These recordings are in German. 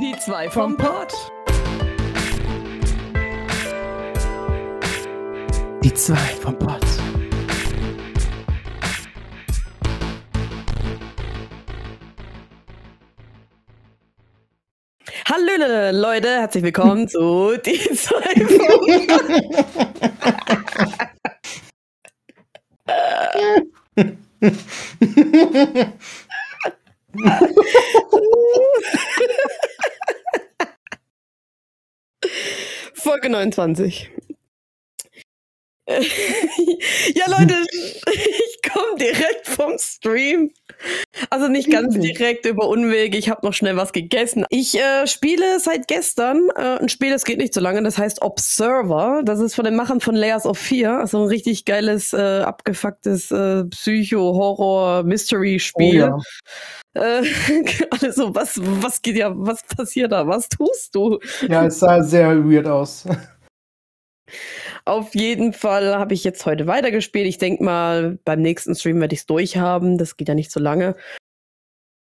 Die zwei vom Pott. Die zwei vom Pott. Hallöle, Leute, herzlich willkommen zu Die zwei vom Folge 29. ja, Leute, ich komme direkt vom Stream. Also nicht ganz direkt über Unwege. Ich habe noch schnell was gegessen. Ich äh, spiele seit gestern äh, ein Spiel, das geht nicht so lange. Das heißt Observer. Das ist von den Machern von Layers of Fear. Also ein richtig geiles, äh, abgefucktes äh, Psycho-Horror-Mystery-Spiel. Oh, ja. Also was, was geht ja, was passiert da? Was tust du? Ja, es sah sehr weird aus. Auf jeden Fall habe ich jetzt heute weitergespielt. Ich denke mal, beim nächsten Stream werde ich es durchhaben. Das geht ja nicht so lange.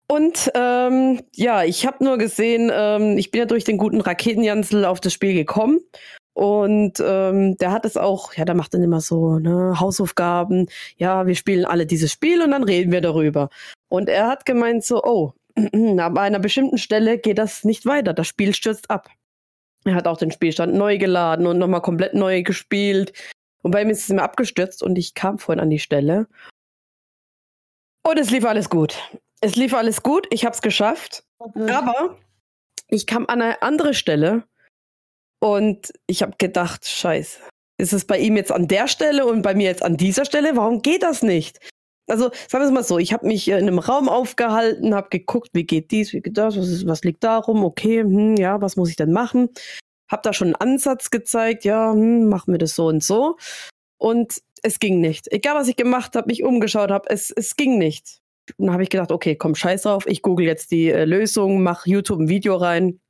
Und ähm, ja, ich habe nur gesehen, ähm, ich bin ja durch den guten Raketenjansel auf das Spiel gekommen. Und ähm, der hat es auch, ja, der macht dann immer so, ne, Hausaufgaben. Ja, wir spielen alle dieses Spiel und dann reden wir darüber. Und er hat gemeint so, oh, ab einer bestimmten Stelle geht das nicht weiter. Das Spiel stürzt ab. Er hat auch den Spielstand neu geladen und nochmal komplett neu gespielt. Und bei mir ist es immer abgestürzt und ich kam vorhin an die Stelle. Und es lief alles gut. Es lief alles gut, ich habe es geschafft. Okay. Aber ich kam an eine andere Stelle und ich habe gedacht, scheiße, ist es bei ihm jetzt an der Stelle und bei mir jetzt an dieser Stelle? Warum geht das nicht? Also sagen wir es mal so, ich habe mich in einem Raum aufgehalten, habe geguckt, wie geht dies, wie geht das, was, ist, was liegt darum, okay, hm, ja, was muss ich denn machen? Habe da schon einen Ansatz gezeigt, ja, hm, machen wir das so und so. Und es ging nicht. Egal, was ich gemacht habe, mich umgeschaut habe, es, es ging nicht. Und dann habe ich gedacht, okay, komm, scheiß drauf, ich google jetzt die äh, Lösung, mach YouTube ein Video rein.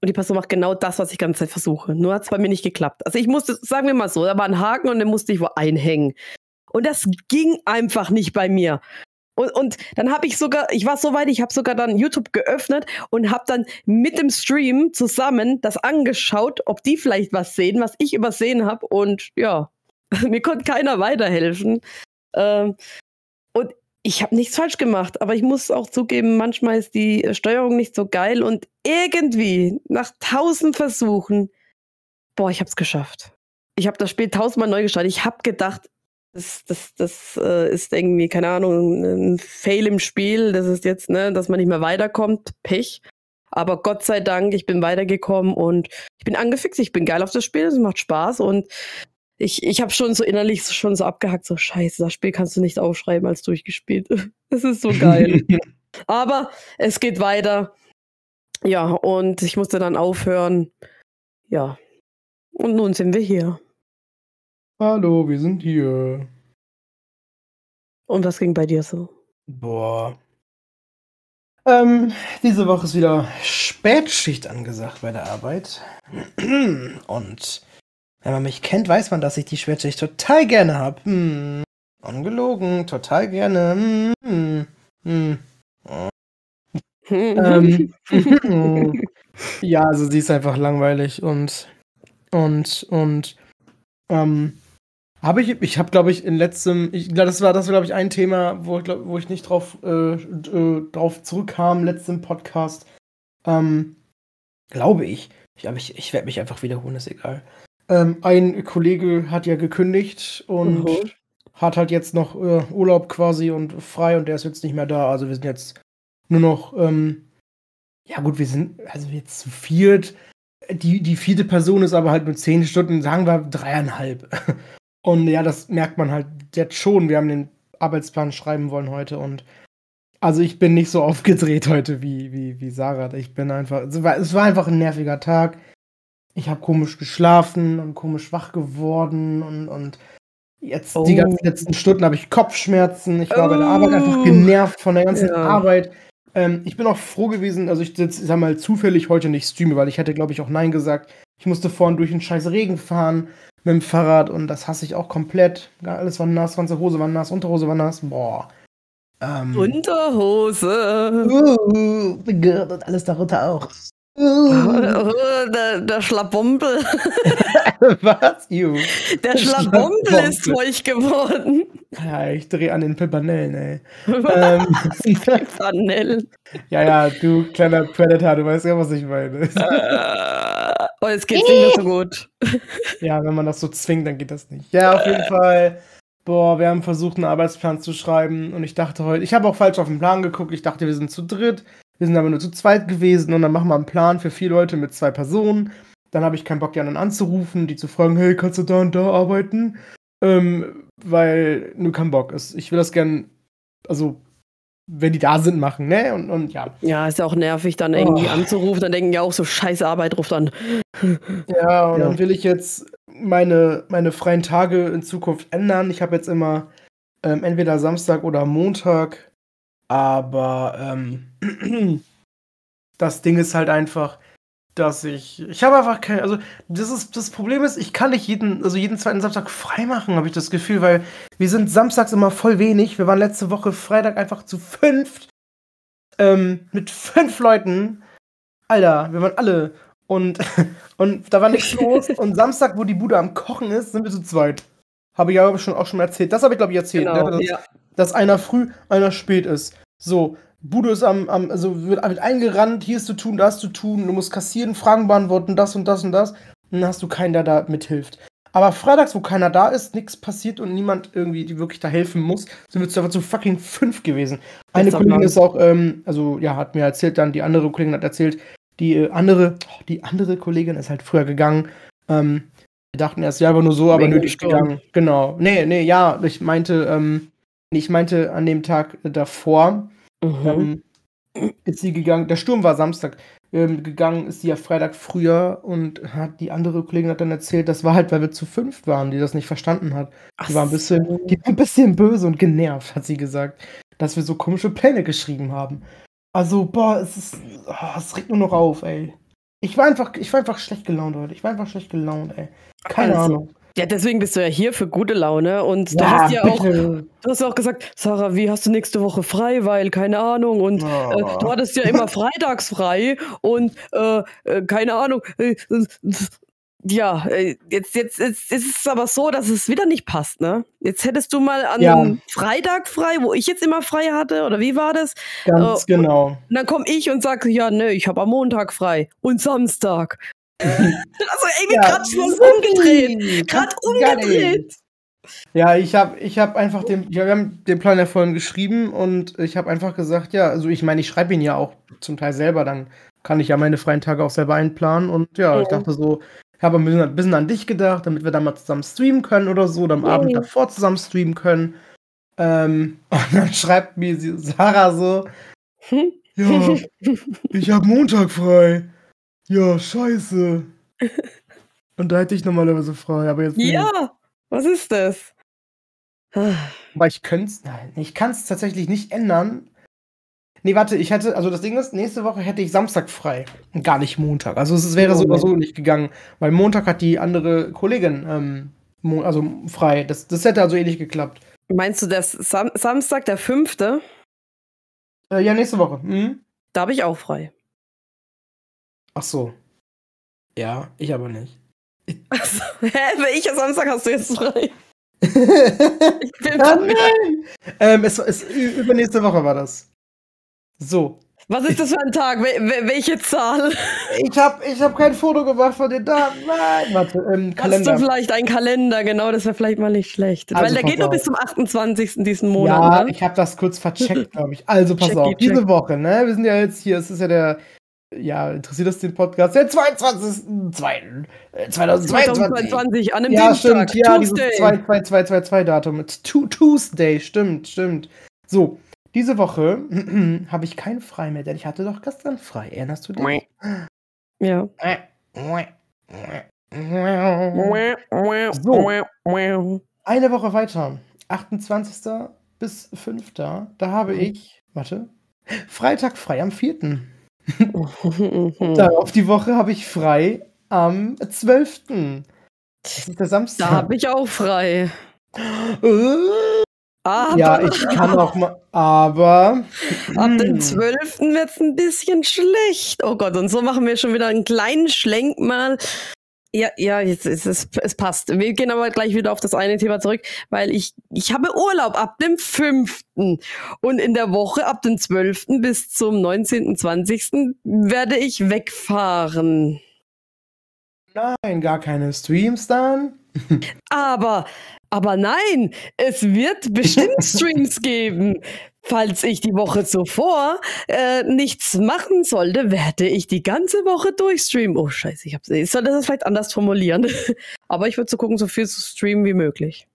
Und die Person macht genau das, was ich die ganze Zeit versuche. Nur hat es bei mir nicht geklappt. Also ich musste, sagen wir mal so, da war ein Haken und den musste ich wo einhängen. Und das ging einfach nicht bei mir. Und, und dann habe ich sogar, ich war so weit, ich habe sogar dann YouTube geöffnet und habe dann mit dem Stream zusammen das angeschaut, ob die vielleicht was sehen, was ich übersehen habe. Und ja, mir konnte keiner weiterhelfen. Ähm, und ich habe nichts falsch gemacht, aber ich muss auch zugeben, manchmal ist die Steuerung nicht so geil und irgendwie nach tausend Versuchen, boah, ich habe es geschafft. Ich habe das Spiel tausendmal neu gestartet. Ich habe gedacht, das, das, das äh, ist irgendwie, keine Ahnung, ein Fail im Spiel. Das ist jetzt, ne, dass man nicht mehr weiterkommt. Pech. Aber Gott sei Dank, ich bin weitergekommen und ich bin angefixt. Ich bin geil auf das Spiel. Es macht Spaß und ich, ich habe schon so innerlich schon so abgehackt, so scheiße, das Spiel kannst du nicht aufschreiben als durchgespielt. Es ist so geil. Aber es geht weiter. Ja, und ich musste dann aufhören. Ja. Und nun sind wir hier. Hallo, wir sind hier. Und was ging bei dir so? Boah. Ähm, diese Woche ist wieder Spätschicht angesagt bei der Arbeit. Und wenn man mich kennt, weiß man, dass ich die Spätschicht total gerne habe. Hm. Ungelogen, total gerne. Hm. Hm. Oh. ähm, ja, also sie ist einfach langweilig und und und ähm, habe ich, ich habe, glaube ich, in letztem, ich glaube, das war, das war, glaube ich, ein Thema, wo ich, glaub, wo ich nicht drauf, äh, äh, drauf zurückkam, letztem Podcast. Ähm, glaube ich. ich. Aber ich, ich werde mich einfach wiederholen, ist egal. Ähm, ein Kollege hat ja gekündigt und mhm. hat halt jetzt noch äh, Urlaub quasi und frei und der ist jetzt nicht mehr da. Also wir sind jetzt nur noch, ähm, ja gut, wir sind also jetzt zu viert. Die, die vierte Person ist aber halt mit zehn Stunden, sagen wir dreieinhalb. Und ja, das merkt man halt jetzt schon. Wir haben den Arbeitsplan schreiben wollen heute und also ich bin nicht so aufgedreht heute wie, wie, wie Sarah. Ich bin einfach, es war, es war einfach ein nerviger Tag. Ich habe komisch geschlafen und komisch wach geworden und, und jetzt oh. die ganzen letzten Stunden habe ich Kopfschmerzen. Ich war oh. bei der Arbeit einfach oh. genervt von der ganzen ja. Arbeit. Ähm, ich bin auch froh gewesen, also ich jetzt, sag mal, zufällig heute nicht streame, weil ich hätte, glaube ich, auch Nein gesagt. Ich musste vorhin durch den scheiß Regen fahren mit dem Fahrrad und das hasse ich auch komplett. Alles war nass, ganze Hose war nass, Unterhose war nass. Boah. Ähm, Unterhose. Uh, und alles darunter auch. Uh, der, der Schlabompel. was? Ju. Der Schlabompel ist feucht geworden. Ja, ich drehe an den Pimpanellen, ey. ähm, Vanille. ja, ja, du kleiner Predator, du weißt ja, was ich meine. Oh, jetzt geht's nicht mehr so gut. ja, wenn man das so zwingt, dann geht das nicht. Ja, auf jeden Fall. Boah, wir haben versucht, einen Arbeitsplan zu schreiben und ich dachte heute, ich habe auch falsch auf den Plan geguckt. Ich dachte, wir sind zu dritt. Wir sind aber nur zu zweit gewesen und dann machen wir einen Plan für vier Leute mit zwei Personen. Dann habe ich keinen Bock, die anderen anzurufen, die zu fragen, hey, kannst du da und da arbeiten? Ähm, weil nur kein Bock ist. Ich will das gern, also, wenn die da sind, machen, ne? Und, und ja. Ja, ist ja auch nervig, dann irgendwie Oh. anzurufen. Dann denken ja auch so, scheiß Arbeit ruft an. Ja, und Ja. dann will ich jetzt meine, meine freien Tage in Zukunft ändern. Ich habe jetzt immer ähm, entweder Samstag oder Montag. Aber ähm, das Ding ist halt einfach, dass ich. Ich habe einfach kein. Also, das ist das Problem ist, ich kann nicht jeden, also jeden zweiten Samstag frei machen, habe ich das Gefühl, weil wir sind samstags immer voll wenig. Wir waren letzte Woche Freitag einfach zu fünft. Ähm, mit fünf Leuten. Alter, wir waren alle. Und, und da war nichts los. Und Samstag, wo die Bude am Kochen ist, sind wir zu zweit. Habe ich ja schon, auch schon erzählt. Das habe ich, glaube ich, erzählt. ne? Genau, dass, ja. dass einer früh, einer spät ist. So, Bude ist am, am also wird, eingerannt, hier ist zu tun, da ist zu tun, du musst kassieren, Fragen beantworten, das und das und das. Und dann hast du keinen, der da mithilft. Aber freitags, wo keiner da ist, nichts passiert und niemand irgendwie, die wirklich da helfen muss, sind wir zu einfach zu fucking fünf gewesen. Eine Ist Kollegin ist auch, ähm, also ja, hat mir erzählt, dann die andere Kollegin hat erzählt, die äh, andere, oh, die andere Kollegin ist halt früher gegangen. Ähm, wir dachten erst, ja, aber nur so, aber nötig Sturm. gegangen. Genau. Nee, nee, ja, ich meinte, ähm, ich meinte an dem Tag davor, Mhm. ähm, ist sie gegangen, der Sturm war Samstag, ähm, gegangen ist sie ja Freitag früher und hat die andere Kollegin hat dann erzählt, das war halt, weil wir zu fünft waren, die das nicht verstanden hat. Die war ein bisschen, so. die war ein bisschen böse und genervt, hat sie gesagt, dass wir so komische Pläne geschrieben haben. Also, boah, es ist, oh, es regt nur noch auf, ey. Ich war einfach, ich war einfach schlecht gelaunt heute. Ich war einfach schlecht gelaunt, ey. Keine Also, Ahnung. Ja, deswegen bist du ja hier für gute Laune und du hast ja auch, bitte. du hast ja auch gesagt, Sarah, wie hast du nächste Woche frei, weil keine Ahnung und äh, Oh. du hattest ja immer freitags frei und äh, äh, keine Ahnung. Äh, äh, ja, äh, jetzt, jetzt, jetzt ist es aber so, dass es wieder nicht passt, ne? Jetzt hättest du mal an Ja. Freitag frei, wo ich jetzt immer frei hatte, oder wie war das? Ganz äh, genau. Und dann komme ich und sage, ja, ne, ich habe am Montag frei und Samstag. Also irgendwie Ja, gerade schon umgedreht. Gerade umgedreht. Ja, ich habe ich hab einfach den, ja, wir haben den Plan ja vorhin geschrieben und ich habe einfach gesagt, ja, also ich meine, ich schreibe ihn ja auch zum Teil selber, dann kann ich ja meine freien Tage auch selber einplanen und ja, ich Ja. dachte so, ich habe ein bisschen, ein bisschen an dich gedacht, damit wir dann mal zusammen streamen können oder so, oder am Ja. Abend davor zusammen streamen können. Ähm, und dann schreibt mir Sarah so, ja, ich habe Montag frei. Ja, scheiße. Und da hätte ich normalerweise frei, aber jetzt nicht. Ja, was ist das? Aber ich könnte es, nein, ich kann es tatsächlich nicht ändern. Nee, warte, ich hätte, also das Ding ist, nächste Woche hätte ich Samstag frei und gar nicht Montag. Also es wäre so oder so nicht gegangen, weil Montag hat die andere Kollegin, ähm, also frei. Das, das hätte also eh nicht geklappt. Meinst du, das Sam Samstag, der fünfte, Äh, ja, nächste Woche. Mhm. da habe ich auch frei. Ach so. Ja, ich aber nicht. Also, hä, welcher Samstag hast du jetzt frei? Ich bin verwirrt. nein! ähm, es, es, übernächste Woche war das. So. Was ist das für ein Tag? Wel wel welche Zahl? Ich habe ich hab kein Foto gemacht von den Daten. Nein, warte, ähm, Hast du Kalender. vielleicht einen Kalender? Genau, das wäre vielleicht mal nicht schlecht. Also Weil der geht nur auf. bis zum 28. diesen Monat. Ja, ne? ich habe das kurz vercheckt, glaube ich. Also pass Checki, auf, diese check. Woche, ne? Wir sind ja jetzt hier, es ist ja der, ja, interessiert das den Podcast? Der 22.02. äh, 2022. 2022 an einem Ja, Dienstag. stimmt, ja, dieses Tuesday. 22222-Datum. mit Tu- Tuesday, stimmt, stimmt. So, diese Woche habe ich kein frei mehr, denn ich hatte doch gestern frei. Erinnerst du dich? Ja. So. Eine Woche weiter, 28. bis 5. Da habe Mhm. ich, warte, Freitag frei am 4. da Darauf die Woche habe ich frei am 12. Das ist der Samstag. habe ich auch frei. Aber Ja, ich kann auch mal, aber. ab dem hm. 12. wird es ein bisschen schlecht. Oh Gott, und so machen wir schon wieder einen kleinen Schlenk mal. Ja, ja, jetzt ist es, es passt. Wir gehen aber gleich wieder auf das eine Thema zurück, weil ich, ich habe Urlaub ab dem 5. Und in der Woche ab dem 12. bis zum 19., 20. werde ich wegfahren. Nein, gar keine Streams dann. Aber, aber nein, es wird bestimmt Streams geben. Falls ich die Woche zuvor äh, nichts machen sollte, werde ich die ganze Woche durchstreamen. Oh Scheiße, ich, hab's, ich sollte das vielleicht anders formulieren. aber ich würde so gucken, so viel zu streamen wie möglich.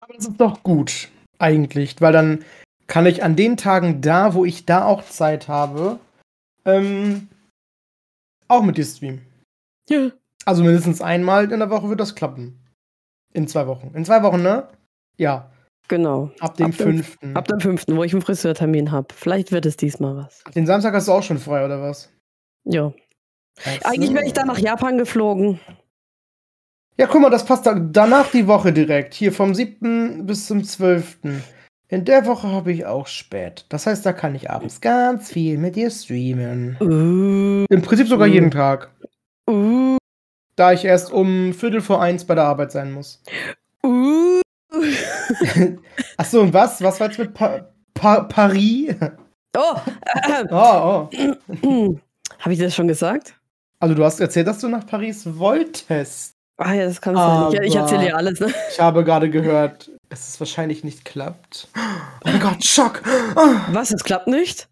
Aber das ist doch gut, eigentlich, weil dann kann ich an den Tagen da, wo ich da auch Zeit habe, ähm, auch mit dir streamen. Ja. Also mindestens einmal in der Woche wird das klappen. In zwei Wochen. In zwei Wochen, ne? Ja, Genau. ab dem Ab dem- fünften. Ab dem 5., wo ich einen Friseurtermin habe. Vielleicht wird es diesmal was. Den Samstag hast du auch schon frei, oder was? Ja. Eigentlich wäre ich da nach Japan geflogen. Ja, guck mal, das passt da, danach die Woche direkt. Hier vom 7. bis zum 12. In der Woche habe ich auch spät. Das heißt, da kann ich abends ganz viel mit dir streamen. Uh, Im Prinzip sogar Mhm. jeden Tag. uh, Da ich erst um Viertel vor eins bei der Arbeit sein muss. uh. Achso, und was? Was war jetzt mit pa pa Paris? Oh, Oh, oh. habe ich das schon gesagt? Also du hast erzählt, dass du nach Paris wolltest. Ah ja, das kann sein. Ich, ich erzähle dir alles. Ne? Ich habe gerade gehört, dass es wahrscheinlich nicht klappt. Oh mein Gott, Schock! Was? Es klappt nicht?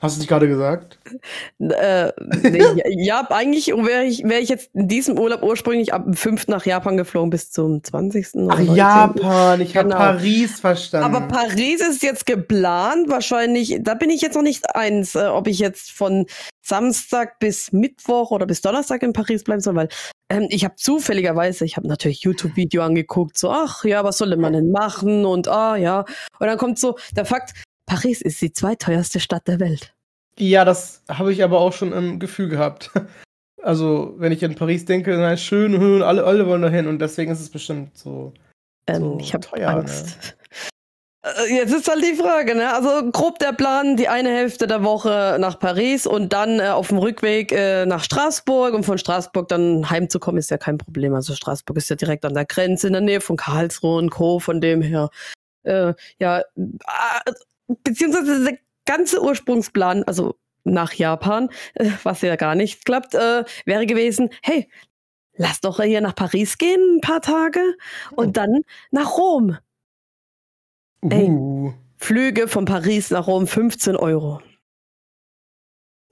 Hast du nicht gerade gesagt? Äh, nee, ja, eigentlich wäre ich, wär ich jetzt in diesem Urlaub ursprünglich ab dem 5. nach Japan geflogen bis zum 20. oder Ach, 19.. Japan, ich habe Genau. Paris verstanden. Aber Paris ist jetzt geplant, wahrscheinlich, da bin ich jetzt noch nicht eins, äh, ob ich jetzt von Samstag bis Mittwoch oder bis Donnerstag in Paris bleiben soll, weil ähm, ich habe zufälligerweise, ich habe natürlich YouTube-Video angeguckt, so, ach ja, was soll man denn machen und ah ja. Und dann kommt so der Fakt, Paris ist die zweiteuerste Stadt der Welt. ja, das habe ich aber auch schon im Gefühl gehabt. Also, wenn ich an Paris denke, na schön, alle, alle wollen dahin und deswegen ist es bestimmt so. Ähm, So ich habe teuer, Angst. Äh, Jetzt ist halt die Frage, ne? Also grob der Plan, die eine Hälfte der Woche nach Paris und dann äh, auf dem Rückweg äh, nach Straßburg und von Straßburg dann heimzukommen, ist ja kein Problem. Also Straßburg ist ja direkt an der Grenze in der Nähe von Karlsruhe und Co. Von dem her, äh, ja, äh, beziehungsweise der ganze Ursprungsplan, also nach Japan, äh, was ja gar nicht klappt, äh, wäre gewesen, hey, lass doch hier nach Paris gehen, ein paar Tage und dann nach Rom. Ey. Uh. Flüge von Paris nach Rom 15 Euro.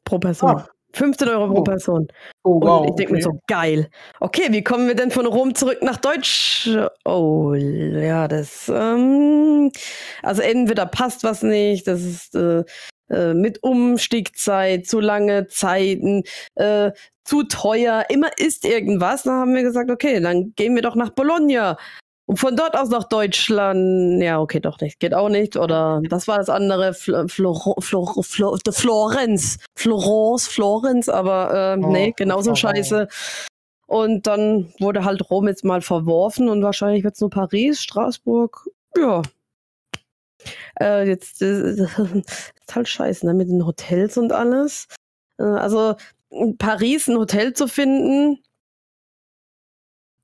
Pro Person. Ah. 15 Euro pro Oh. Person. Oh, Und wow. ich denke mir okay. so, geil. Okay, wie kommen wir denn von Rom zurück nach Deutsch? Oh, ja, das. Ähm, also entweder passt was nicht, das ist äh, äh, mit Umstiegzeit, zu lange Zeiten, äh, zu teuer, immer ist irgendwas. Dann haben wir gesagt, okay, dann gehen wir doch nach Bologna. Und von dort aus nach Deutschland, ja, okay, doch nicht, geht auch nicht. Oder das war das andere, Fl Flor Flor Flor Florenz, Florence, Florenz, aber äh, Oh, nee, genauso scheiße. Und dann wurde halt Rom jetzt mal verworfen und wahrscheinlich wird es nur Paris, Straßburg, ja. Äh, jetzt äh, ist halt scheiße, ne, mit den Hotels und alles. Äh, also in Paris ein Hotel zu finden,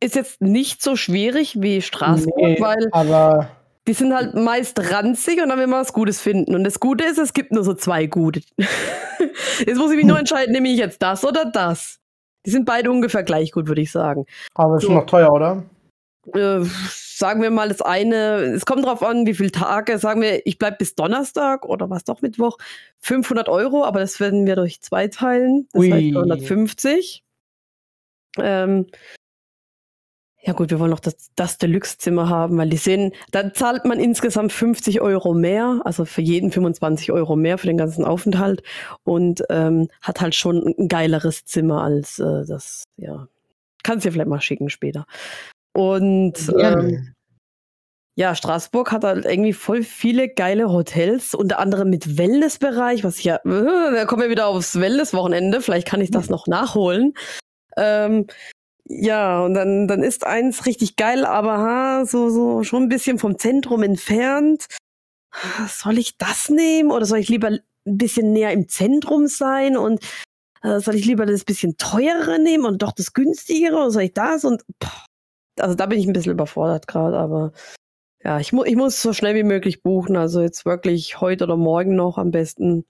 ist jetzt nicht so schwierig wie Straßburg, Nee, weil aber die sind halt meist ranzig und dann will man was Gutes finden. Und das Gute ist, es gibt nur so zwei gute. jetzt muss ich mich nur entscheiden, nehme ich jetzt das oder das. Die sind beide ungefähr gleich gut, würde ich sagen. aber ist So. schon noch teuer, oder? Äh, sagen wir mal das eine, es kommt drauf an, wie viele Tage. Sagen wir, ich bleibe bis Donnerstag oder was doch Mittwoch. 500 Euro, aber das werden wir durch zwei teilen. Das Ui. heißt 150. Ähm, ja gut, wir wollen noch das, das Deluxe-Zimmer haben, weil die sehen, da zahlt man insgesamt 50 Euro mehr, also für jeden 25 Euro mehr für den ganzen Aufenthalt und ähm, hat halt schon ein geileres Zimmer als äh, das, ja. Kannst dir vielleicht mal schicken später. Und ähm, ja, Straßburg hat halt irgendwie voll viele geile Hotels, unter anderem mit Wellnessbereich, was ich ja, da kommen wir wieder aufs Wellness-Wochenende, vielleicht kann ich das noch nachholen. Ähm, Ja, und dann, dann ist eins richtig geil, aber ha, so, so schon ein bisschen vom Zentrum entfernt. Soll ich das nehmen oder soll ich lieber ein bisschen näher im Zentrum sein und äh, soll ich lieber das bisschen teurere nehmen und doch das günstigere oder soll ich das und pff, also da bin ich ein bisschen überfordert gerade, aber ja, ich, mu ich muss so schnell wie möglich buchen, also jetzt wirklich heute oder morgen noch am besten,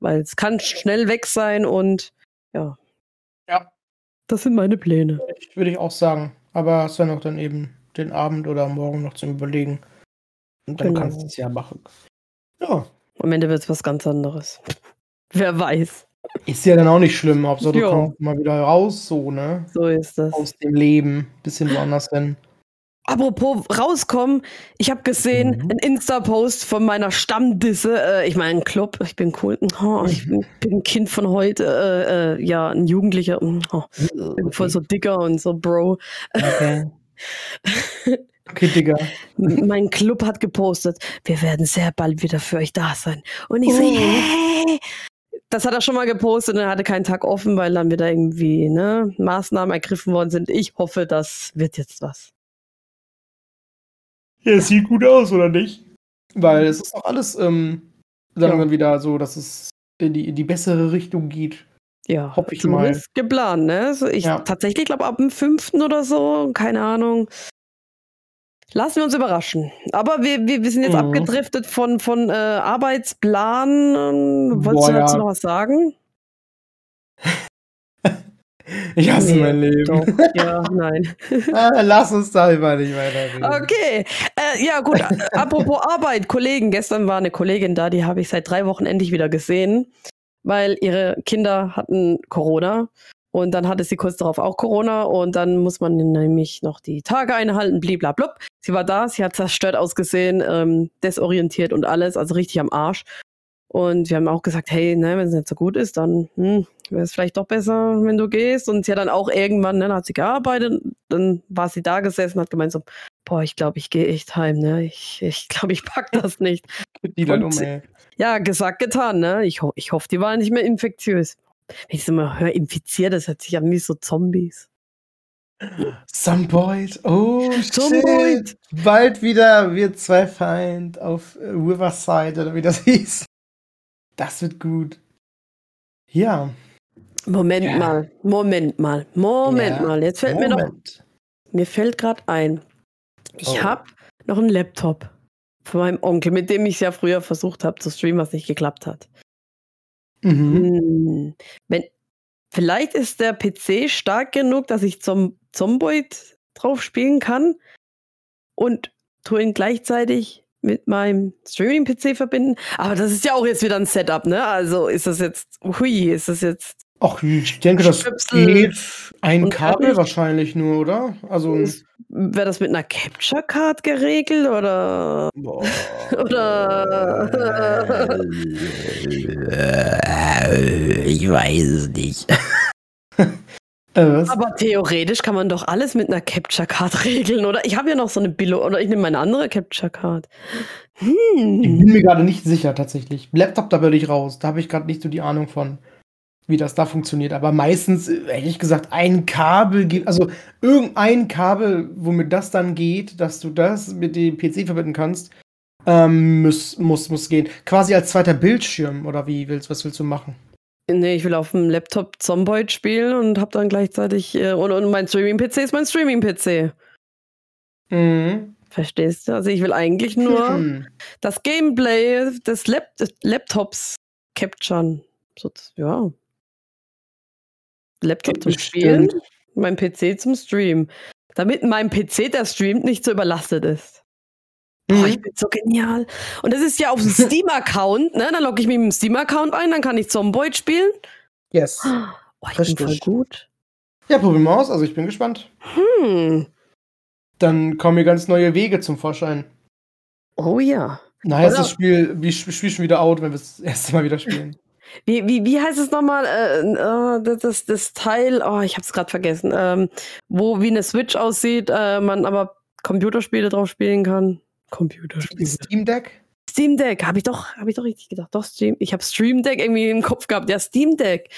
weil es kann schnell weg sein und ja. Ja. Das sind meine Pläne. Würde ich auch sagen. Aber es wäre noch dann eben den Abend oder morgen noch zum Überlegen. Und dann genau. kannst du es ja machen. Ja. Am Ende wird es was ganz anderes. Wer weiß. Ist ja dann auch nicht schlimm, Hauptsache du kommst mal wieder raus, so, ne? So ist das. Aus dem Leben, bisschen woanders hin. Apropos rauskommen, ich habe gesehen, mhm. ein Insta-Post von meiner Stammdisse. Äh, ich meine, ein Club, ich bin cool. Oh, ich bin, bin, ein Kind von heute. Äh, äh, ja, ein Jugendlicher. Oh, bin okay. voll so dicker und so Bro. Okay. Okay, Digga. mein Club hat gepostet, wir werden sehr bald wieder für euch da sein. Und ich oh. so, hey, das hat er schon mal gepostet und er hatte keinen Tag offen, weil dann wieder irgendwie ne, Maßnahmen ergriffen worden sind. Ich hoffe, das wird jetzt was. Ja, es sieht gut aus, oder nicht? Weil es ist auch alles ähm, dann ja. wieder so, dass es in die, in die bessere Richtung geht. Ja, hoffe ich mal. geplant, ne? Also ich ja. tatsächlich glaube ab dem 5. oder so, keine Ahnung. Lassen wir uns überraschen. Aber wir, wir, wir sind jetzt mhm. abgedriftet von, von äh, Arbeitsplan. Wolltest Boah, du dazu ja. noch was sagen? Ich hasse nee, mein Leben. Doch. Ja, nein. ah, lass uns darüber nicht weiterreden. Okay. Äh, ja, gut. Apropos Arbeit, Kollegen. Gestern war eine Kollegin da, die habe ich seit drei Wochen endlich wieder gesehen, weil ihre Kinder hatten Corona. Und dann hatte sie kurz darauf auch Corona und dann muss man nämlich noch die Tage einhalten, bliblablub. Sie war da, sie hat zerstört ausgesehen, ähm, desorientiert und alles, also richtig am Arsch. Und wir haben auch gesagt, hey, ne, wenn es nicht so gut ist, dann hm, wäre es vielleicht doch besser, wenn du gehst. Und sie hat dann auch irgendwann, ne, dann hat sie gearbeitet, dann war sie da gesessen, hat gemeint so, boah, ich glaube, ich gehe echt heim, ne? Ich, ich glaube, ich pack das nicht. die dann um, ey. Ja, gesagt, getan, ne? Ich, ho ich hoffe, die waren nicht mehr infektiös. Wenn ich so mal höre, infiziert, das hört sich an wie so Zombies. Zomboid, oh Zomboid. Bald wieder wir zwei Feind auf Riverside oder wie das hieß. Das wird gut. Ja. Moment ja. mal, Moment mal, Moment ja. mal. Jetzt fällt Moment. mir doch. Mir fällt gerade ein. Ich oh. habe noch einen Laptop von meinem Onkel, mit dem ich es ja früher versucht habe zu streamen, was nicht geklappt hat. Mhm. Hm, wenn, vielleicht ist der PC stark genug, dass ich zum Zomboid drauf spielen kann und tue ihn gleichzeitig mit meinem Streaming-PC verbinden. Aber das ist ja auch jetzt wieder ein Setup, ne? Also ist das jetzt, hui, ist das jetzt. Ach, ich denke, das geht ein Kabel wahrscheinlich nur, oder? Also. Wäre das mit einer Capture Card geregelt oder? Boah. oder? ich weiß es nicht. Äh, Aber theoretisch kann man doch alles mit einer Capture Card regeln, oder? Ich habe ja noch so eine Billo oder ich nehme meine andere Capture Card. Hm. Ich bin mir gerade nicht sicher tatsächlich. Laptop, da würde ich raus. Da habe ich gerade nicht so die Ahnung von, wie das da funktioniert. Aber meistens, ehrlich gesagt, ein Kabel geht, also irgendein Kabel, womit das dann geht, dass du das mit dem PC verbinden kannst, ähm, muss, muss, muss gehen. Quasi als zweiter Bildschirm, oder wie willst, was willst du machen? Nee, ich will auf dem Laptop Zomboid spielen und hab dann gleichzeitig. Äh, und, und mein Streaming-PC ist mein Streaming-PC. Mhm. Verstehst du? Also ich will eigentlich nur hm. das Gameplay des, Lap des Laptops capturen. So, ja. Laptop Geht zum Spielen, mein PC zum Stream. Damit mein PC, der streamt, nicht so überlastet ist. Ich mhm. bin so genial. Und das ist ja auf dem Steam-Account, ne? Dann logge ich mich mit dem Steam-Account ein, dann kann ich Zomboid spielen. Yes. Oh, ich Richtig. bin voll gut. Ja, probieren wir aus. Also ich bin gespannt. Hm. Dann kommen hier ganz neue Wege zum Vorschein. Oh ja. Nachher ist das Spiel, wie Spiel schon wieder out, wenn wir das erste Mal wieder spielen. Wie, wie, wie heißt es nochmal? Äh, äh, das, das Teil, oh, ich hab's gerade vergessen, ähm, wo wie eine Switch aussieht, äh, man aber Computerspiele drauf spielen kann. Computerspiele. Steam Deck? Steam Deck, habe ich doch, habe ich doch richtig gedacht. Doch, Stream. Ich habe Stream Deck irgendwie im Kopf gehabt. Ja, Steam Deck.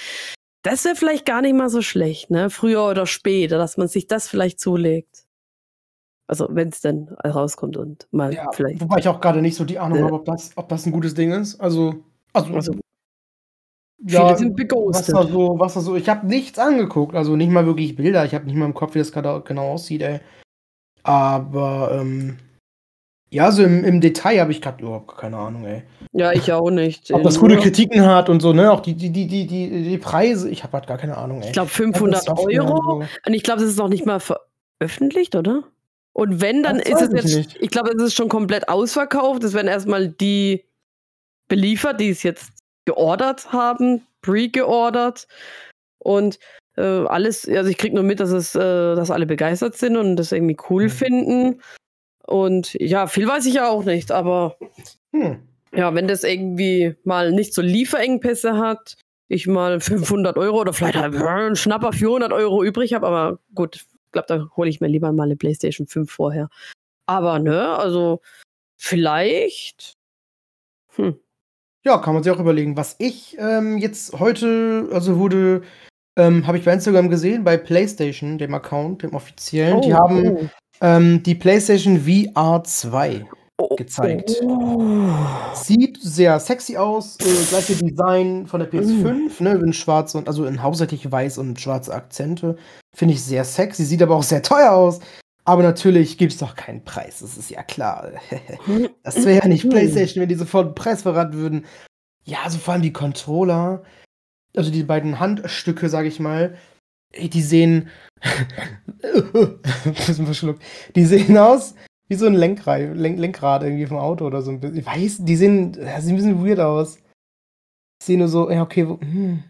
das wäre vielleicht gar nicht mal so schlecht, ne? Früher oder später, dass man sich das vielleicht zulegt. Also, wenn es denn rauskommt und mal Ja, vielleicht. wobei ich auch gerade nicht so die Ahnung Äh. habe, ob das, ob das ein gutes Ding ist. Also, also, Also, ja, viele sind was beghostet. da so, was da so, ich habe nichts angeguckt, also nicht mal wirklich Bilder, ich habe nicht mal im Kopf, wie das gerade genau aussieht, ey. Aber, ähm, ja, so im, im Detail habe ich gerade überhaupt keine Ahnung, ey. Ja, ich auch nicht. Ob das gute Kritiken hat und so, ne? Auch die, die, die, die, die, Preise, ich habe halt gar keine Ahnung, ey. Ich glaube 500 Software und Euro. Und ich glaube, das ist noch nicht mal veröffentlicht, oder? Und wenn, dann Das ist es jetzt, nicht. ich glaube, es ist schon komplett ausverkauft. Es werden erstmal die beliefert, die es jetzt geordert haben, pre-geordert. Und äh, alles, also ich krieg nur mit, dass es, äh, dass alle begeistert sind und das irgendwie cool Mhm. finden. Und ja, viel weiß ich ja auch nicht, aber Hm. ja, wenn das irgendwie mal nicht so Lieferengpässe hat, ich mal 500 Euro oder vielleicht halt einen Schnapper 400 Euro übrig habe, aber gut, ich glaube, da hole ich mir lieber mal eine PlayStation 5 vorher. Aber ne, also vielleicht. Hm. Ja, kann man sich auch überlegen. Was ich ähm, jetzt heute, also wurde, ähm, habe ich bei Instagram gesehen, bei PlayStation, dem Account, dem offiziellen, die haben oh, ähm, die PlayStation VR 2 oh, gezeigt. Oh. Sieht sehr sexy aus, äh, gleiche Design von der PS5, ne, in schwarz und also in hauptsächlich weiß und schwarze Akzente. Finde ich sehr sexy, sieht aber auch sehr teuer aus. Aber natürlich gibt es doch keinen Preis, das ist ja klar. Das wäre ja nicht PlayStation, wenn die sofort einen Preis verraten würden. Ja, also vor allem die Controller, also die beiden Handstücke, sage ich mal, ey, die sehen. bisschen verschluckt. Die sehen aus wie so ein Lenkrad, Lenk Lenkrad irgendwie vom Auto oder so ein bisschen. Ich weiß, die sehen, sehen ein bisschen weird aus. Ich sehe nur so, ja, okay, wo, hm.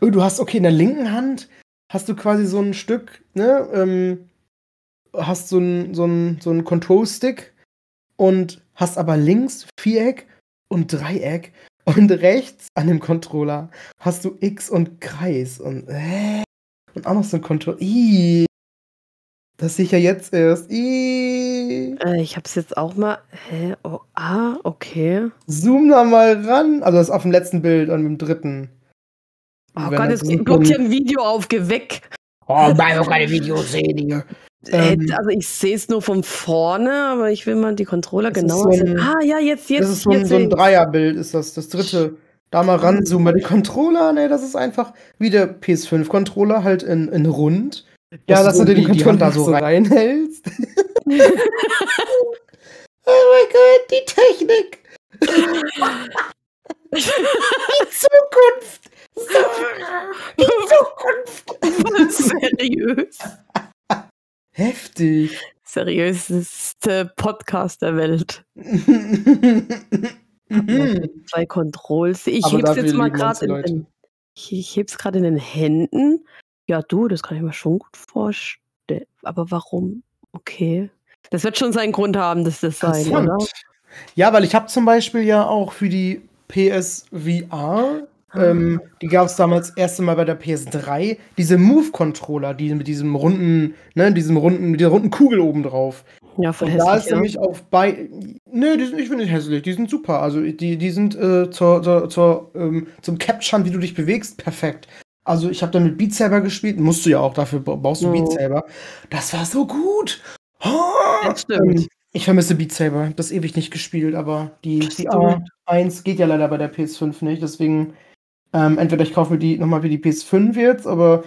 Oh, du hast, okay, in der linken Hand hast du quasi so ein Stück, ne, ähm, hast so ein, so ein, so ein Control-Stick und hast aber links Viereck und Dreieck und rechts an dem Controller hast du X und Kreis und äh, ein Controller. Ih, das sehe ich ja jetzt erst. Äh, ich hab's jetzt auch mal. Hä? Oh, ah, okay. Zoom da mal ran. Also das ist auf dem letzten Bild und im dritten. Oh Wenn Gott, es so blockt ein- hier ein Video auf, geh weg. Oh, nein, auch keine Videos sehen hier. Äh, Ähm, also ich sehe es nur von vorne, aber ich will mal die Controller genauer so ein- sehen. Ah ja, jetzt, jetzt. das ist so ein, jetzt so ein. Dreierbild, ist das, das dritte. Da mal ranzoomen, weil die Controller, ne, das ist einfach wie der PS5-Controller, halt in, in rund. Ja, dass du den Controller da so reinhältst. oh mein Gott, die Technik. die Zukunft. Die Zukunft. Seriös. Heftig. Seriöseste Podcast der Welt. Mhm. Zwei Controls. Ich Aber heb's jetzt mal gerade in, in, ich, ich heb's gerade in den Händen. Ja, du, das kann ich mir schon gut vorstellen. Aber warum? Okay. Das wird schon seinen Grund haben, dass das sein, Interessant. oder? Ja, weil ich habe zum Beispiel ja auch für die PSVR, ähm, die gab es damals das erste Mal bei der PS3, diese Move-Controller, die mit diesem runden, ne, diesem runden, mit der runden Kugel oben drauf. Ja, voll Und da hässlich. ist ja. nämlich auf bei. Nö, die sind, ich finde nicht hässlich, die sind super. Also die, die sind äh, zur, zur, zur, ähm, zum Capturen, wie du dich bewegst, perfekt. Also ich habe dann mit Beat Saber gespielt, musst du ja auch, dafür baust du Mhm. Beat Saber. Das war so gut. Oh, Das stimmt. ähm, ich vermisse Beat Saber, das ewig nicht gespielt, aber die Stimmt. VR 1 geht ja leider bei der PS5 nicht, deswegen ähm, entweder ich kaufe mir die nochmal für die PS5 jetzt, aber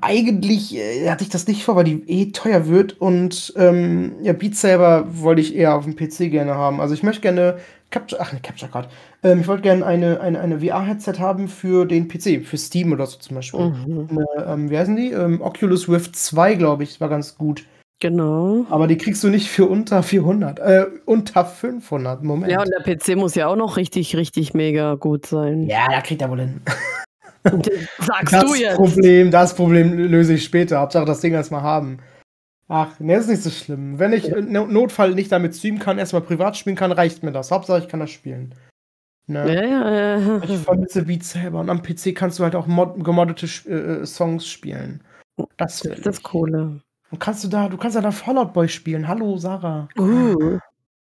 eigentlich äh, hatte ich das nicht vor, weil die eh teuer wird und ähm, ja, Beat Saber wollte ich eher auf dem PC gerne haben. Also ich möchte gerne Capture, ach ne, Capture Card. Ähm, ich wollte gerne eine, eine, eine VR-Headset haben für den PC, für Steam oder so zum Beispiel. Mhm. Eine, ähm, wie heißen die? Ähm, Oculus Rift 2, glaube ich, war ganz gut. Genau. Aber die kriegst du nicht für unter 400, äh, unter 500. Moment. Ja, und der PC muss ja auch noch richtig, richtig mega gut sein. ja, da kriegt er wohl hin. Sagst das du jetzt. Problem, das Problem löse ich später. Hauptsache das Ding erstmal haben. Ach, ne, ist nicht so schlimm. Wenn ich im Notfall nicht damit streamen kann, erstmal privat spielen kann, reicht mir das. Hauptsache ich kann das spielen. Ne? Ja, ja, ja. Ich vermisse Beat selber und am PC kannst du halt auch mod gemoddete äh, Songs spielen. Das Das ist das ich. Coole. Und kannst du da, du kannst ja da Fallout Boy spielen. Hallo Sarah. Uh.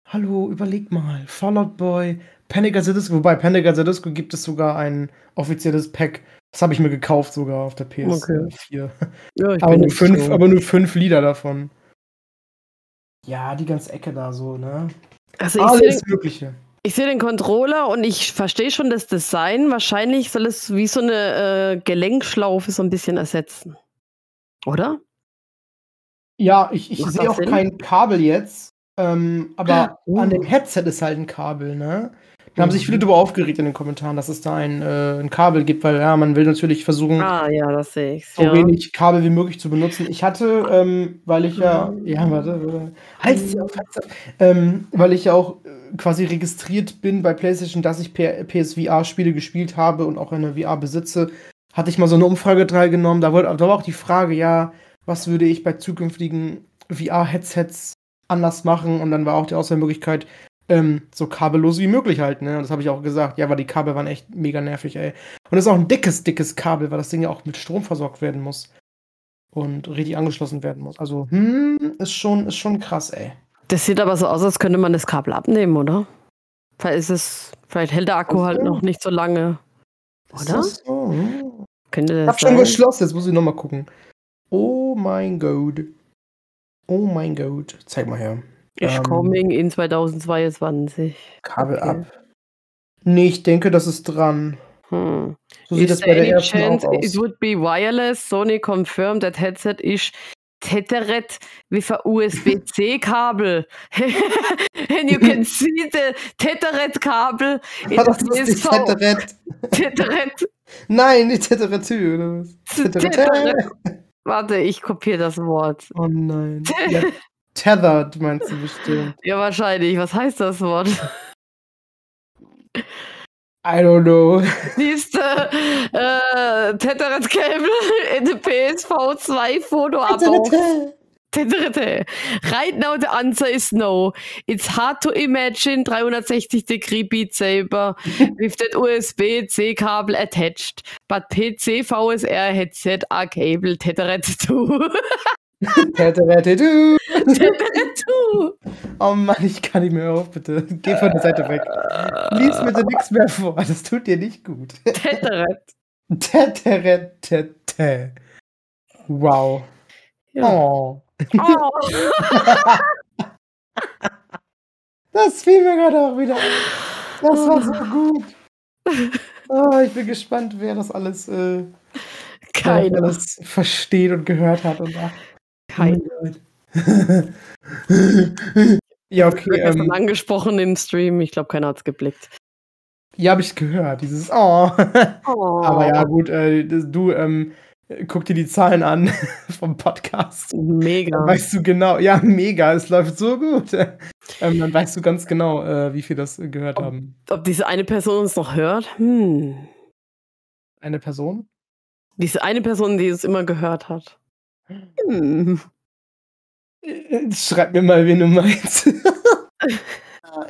hallo, überleg mal, Fallout Boy, Panic at the Disco, wobei Panic at the Disco gibt es sogar ein offizielles Pack. Das habe ich mir gekauft sogar auf der PS4. Okay. Ja, aber, nur fünf, so. aber nur fünf Lieder davon. Ja, die ganze Ecke da so, ne? Also Alles den, Mögliche. Ich sehe den Controller und ich verstehe schon das Design. Wahrscheinlich soll es wie so eine äh, Gelenkschlaufe so ein bisschen ersetzen. Oder? Ja, ich, ich sehe auch Sinn? kein Kabel jetzt. Ähm, aber oh. an dem Headset ist halt ein Kabel, ne? Da haben sich viele darüber aufgeregt in den Kommentaren, dass es da ein, äh, ein Kabel gibt, weil ja, man will natürlich versuchen, ah, ja, das sehe ich. so ja. wenig Kabel wie möglich zu benutzen. Ich hatte, ähm, weil ich ja, ja, warte, halt sie auf, ähm, weil ich ja auch äh, quasi registriert bin bei PlayStation, dass ich PSVR-Spiele gespielt habe und auch eine VR besitze, hatte ich mal so eine Umfrage teilgenommen. Da, wollte, da war auch die Frage, ja, was würde ich bei zukünftigen VR-Headsets anders machen? Und dann war auch die Auswahlmöglichkeit, ähm, so kabellos wie möglich halten. Ne? Und das habe ich auch gesagt. Ja, weil die Kabel waren echt mega nervig, ey. Und es ist auch ein dickes, dickes Kabel, weil das Ding ja auch mit Strom versorgt werden muss. Und richtig angeschlossen werden muss. Also, hm, ist schon, ist schon krass, ey. Das sieht aber so aus, als könnte man das Kabel abnehmen, oder? Vielleicht ist es, vielleicht hält der Akku halt noch nicht so lange. Oder? Das so? Hm. Könnte das ich hab sein? schon geschlossen, jetzt muss ich nochmal gucken. Oh mein Gott. Oh mein Gott. Zeig mal her. Ist ähm, coming in 2022. Kabel okay. ab. Nee, ich denke, das ist dran. Hm. So sieht is das bei der ersten chance aus. It would be wireless. Sony confirmed that headset is tethered with a USB-C kabel. And you can see the tethered kabel. In das ist Tethered. Tethered. Nein, die Tethered oder was? Tethered. Warte, ich kopiere das Wort. Oh nein. Ja, Tethered meinst du bestimmt. Ja, wahrscheinlich. Was heißt das Wort? I don't know. Siehste, äh, Tethered Cable in the PSV 2 Foto Fotoabo. Tethered. Right now the answer is no. It's hard to imagine 360 degree Beat Saber with that USB-C cable attached. But PC VSR headset are cable tethered too. Teteretetu. Oh Mann, ich kann nicht mehr auf, bitte. Geh von der Seite weg. Lies bitte nichts mehr vor, das tut dir nicht gut. Teteret. Teteretete. Wow. Ja. Oh. oh. das fiel mir gerade auch wieder ein. Das war so gut. Oh, ich bin gespannt, wer das alles, äh, Keiner. alles versteht und gehört hat und ach, keiner. ja, okay. Ich ähm, angesprochen im Stream. Ich glaube, keiner hat es geblickt. Ja, habe ich gehört. Dieses Oh. oh. Aber ja, gut, äh, du ähm, guck dir die Zahlen an vom Podcast. Mega. Dann weißt du genau, ja, mega, es läuft so gut. ähm, dann weißt du ganz genau, äh, wie viel das gehört ob, haben. Ob diese eine Person uns noch hört? Hm. Eine Person? Diese eine Person, die es immer gehört hat. Hm. Schreib mir mal, wen du meinst.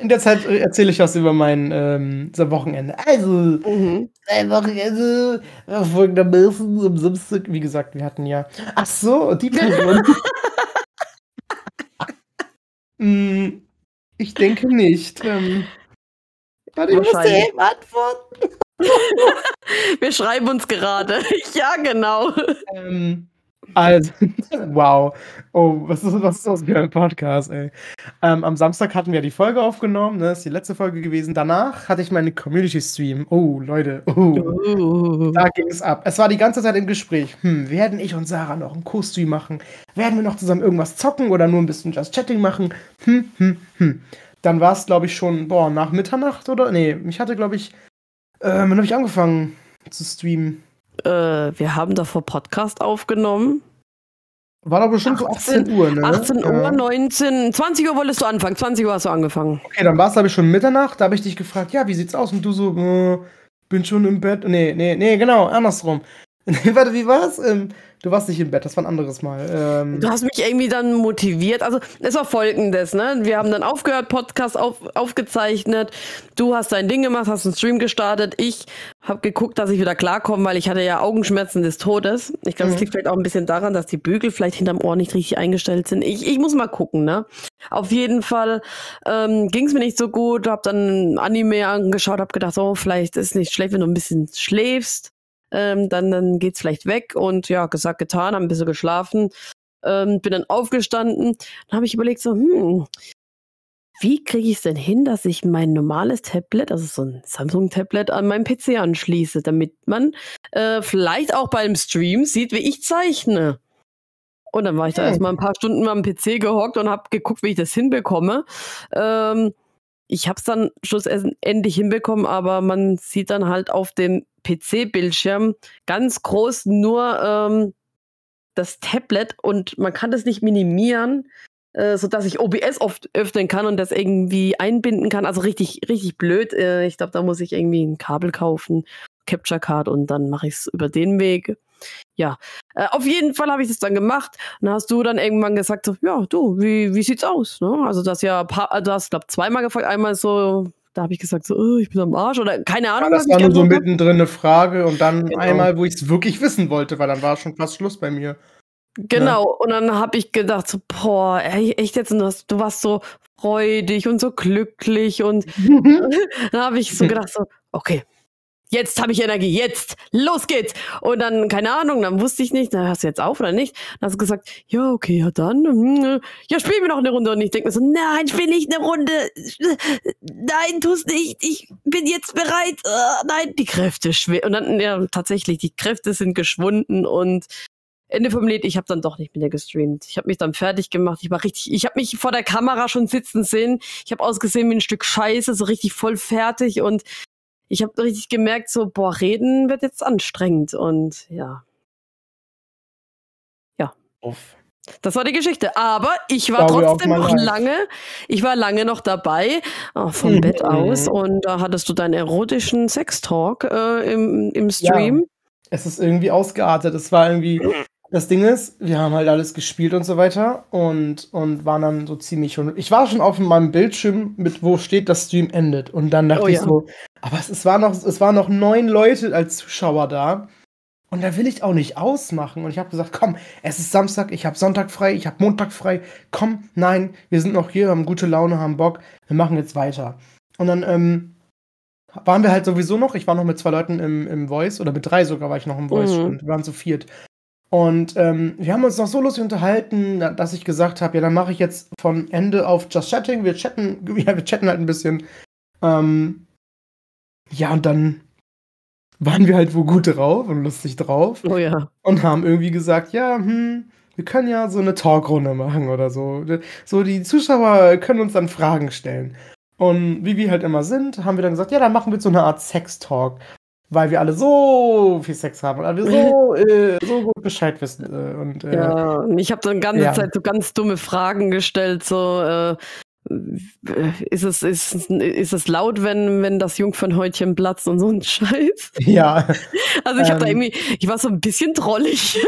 In der Zeit erzähle ich was über mein ähm, Wochenende. Also, mhm. ein Wochenende folgendermaßen am Samstag. Wie gesagt, wir hatten ja. Ach so, die Person. hm, ich denke nicht. Ähm, warte, ich muss dir eben antworten. wir schreiben uns gerade. ja, genau. Ähm, also, wow. Oh, was ist, was ist das für ein Podcast, ey? Ähm, am Samstag hatten wir die Folge aufgenommen, ne? Das ist die letzte Folge gewesen. Danach hatte ich meine Community-Stream. Oh, Leute. Oh. Uh. Da ging es ab. Es war die ganze Zeit im Gespräch. Hm, werden ich und Sarah noch einen Co-Stream machen? Werden wir noch zusammen irgendwas zocken oder nur ein bisschen Just Chatting machen? Hm, hm, hm. Dann war es, glaube ich, schon, boah, nach Mitternacht oder? Nee, ich hatte, glaube ich, äh, wann habe ich angefangen zu streamen? Äh, wir haben davor Podcast aufgenommen. War doch bestimmt 18, so 18 Uhr, ne? 18 Uhr, ja. 19, 20 Uhr wolltest du anfangen, 20 Uhr hast du angefangen. Okay, dann war es, glaube ich, schon Mitternacht. Da habe ich dich gefragt, ja, wie sieht's aus? Und du so, äh, bin schon im Bett. Nee, nee, nee, genau, andersrum. Warte, wie war's? Ähm, du warst nicht im Bett, das war ein anderes Mal. Ähm, Du hast mich irgendwie dann motiviert. Also, es war folgendes, ne? Wir haben dann aufgehört, Podcast auf, aufgezeichnet. Du hast dein Ding gemacht, hast einen Stream gestartet. Ich habe geguckt, dass ich wieder klarkomme, weil ich hatte ja Augenschmerzen des Todes. Ich glaube, es Mhm. liegt vielleicht auch ein bisschen daran, dass die Bügel vielleicht hinterm Ohr nicht richtig eingestellt sind. Ich, ich muss mal gucken, ne? Auf jeden Fall ähm, ging es mir nicht so gut. Hab dann Anime angeschaut, hab gedacht, oh, vielleicht ist nicht schlecht, wenn du ein bisschen schläfst. Ähm, dann, dann geht's vielleicht weg. Und ja, gesagt, getan, hab ein bisschen geschlafen. Ähm, bin dann aufgestanden. Dann habe ich überlegt, so, hm, wie kriege ich es denn hin, dass ich mein normales Tablet, also so ein Samsung-Tablet, an meinen PC anschließe, damit man äh, vielleicht auch beim Stream sieht, wie ich zeichne. Und dann war ich da Hm. erstmal ein paar Stunden am PC gehockt und habe geguckt, wie ich das hinbekomme. Ähm, ich habe es dann schlussendlich hinbekommen, aber man sieht dann halt auf dem PC-Bildschirm ganz groß nur ähm, das Tablet und man kann das nicht minimieren, äh, sodass ich OBS oft öffnen kann und das irgendwie einbinden kann. Also richtig, richtig blöd. Äh, ich glaube, da muss ich irgendwie ein Kabel kaufen, Capture Card und dann mache ich es über den Weg. Ja, äh, auf jeden Fall habe ich das dann gemacht. Dann hast du dann irgendwann gesagt, so, ja, du, wie, wie sieht's aus? Ne? Also das ja, du hast, glaube zweimal gefragt, einmal so, da habe ich gesagt, so, oh, ich bin am Arsch oder keine ja, Ahnung. das was war nur so mittendrin eine Frage und dann Genau. einmal, wo ich es wirklich wissen wollte, weil dann war schon fast Schluss bei mir. Genau, und dann habe ich gedacht, so, boah, ey, echt jetzt, du, hast, du warst so freudig und so glücklich und dann habe ich so gedacht, so, okay, jetzt habe ich Energie, jetzt, los geht's. Und dann, keine Ahnung, dann wusste ich nicht, na, hast du jetzt auf oder nicht? Dann hast du gesagt, ja, okay, ja dann, hm, ja, spielen wir noch eine Runde. Und ich denke mir so, nein, spiel nicht eine Runde, nein, tu's nicht, ich bin jetzt bereit, äh, nein, die Kräfte schwer. Und dann, ja, tatsächlich, die Kräfte sind geschwunden und Ende vom Lied, ich habe dann doch nicht dir gestreamt. Ich habe mich dann fertig gemacht. Ich war richtig, ich habe mich vor der Kamera schon sitzen sehen. Ich habe ausgesehen wie ein Stück Scheiße, so richtig voll fertig und ich habe richtig gemerkt, so boah, reden wird jetzt anstrengend und ja, Uff. das war die Geschichte. Aber ich war Glaube trotzdem noch lange, ich war lange noch dabei äh, vom Mhm. Bett aus und da hattest du deinen erotischen Sextalk äh, im, im Stream. Es ist irgendwie ausgeartet. Es war irgendwie. Das Ding ist, wir haben halt alles gespielt und so weiter und, und waren dann so ziemlich schon. Ich war schon auf meinem Bildschirm mit, wo steht, das Stream endet. Und dann dachte Oh ich ja. so, aber es, es, war noch, es waren noch neun Leute als Zuschauer da. Und da will ich auch nicht ausmachen. Und ich habe gesagt, komm, es ist Samstag, ich habe Sonntag frei, ich habe Montag frei. Komm, nein, wir sind noch hier, haben gute Laune, haben Bock, wir machen jetzt weiter. Und dann ähm, waren wir halt sowieso noch, ich war noch mit zwei Leuten im, im Voice, oder mit drei sogar war ich noch im Voice, Mhm. und wir waren zu viert. Und ähm, wir haben uns noch so lustig unterhalten, da- dass ich gesagt habe, ja, dann mache ich jetzt von Ende auf Just Chatting. Wir chatten, ja, wir chatten halt ein bisschen. Ähm, ja, und dann waren wir halt wo gut drauf und lustig drauf Oh ja. und haben irgendwie gesagt, ja, hm, wir können ja so eine Talkrunde machen oder so. So, die Zuschauer können uns dann Fragen stellen. Und wie wir halt immer sind, haben wir dann gesagt, ja, dann machen wir so eine Art Sex-Talk. Weil wir alle so viel Sex haben und alle so, äh, so gut Bescheid wissen. Äh, und, äh, Ja, und ich habe dann ganze ja. Zeit so ganz dumme Fragen gestellt, so äh, ist es ist, ist es laut, wenn wenn das Jungfernhäutchen platzt und so ein Scheiß. ja. Also ich habe da Ähm. irgendwie, ich war so ein bisschen trollig.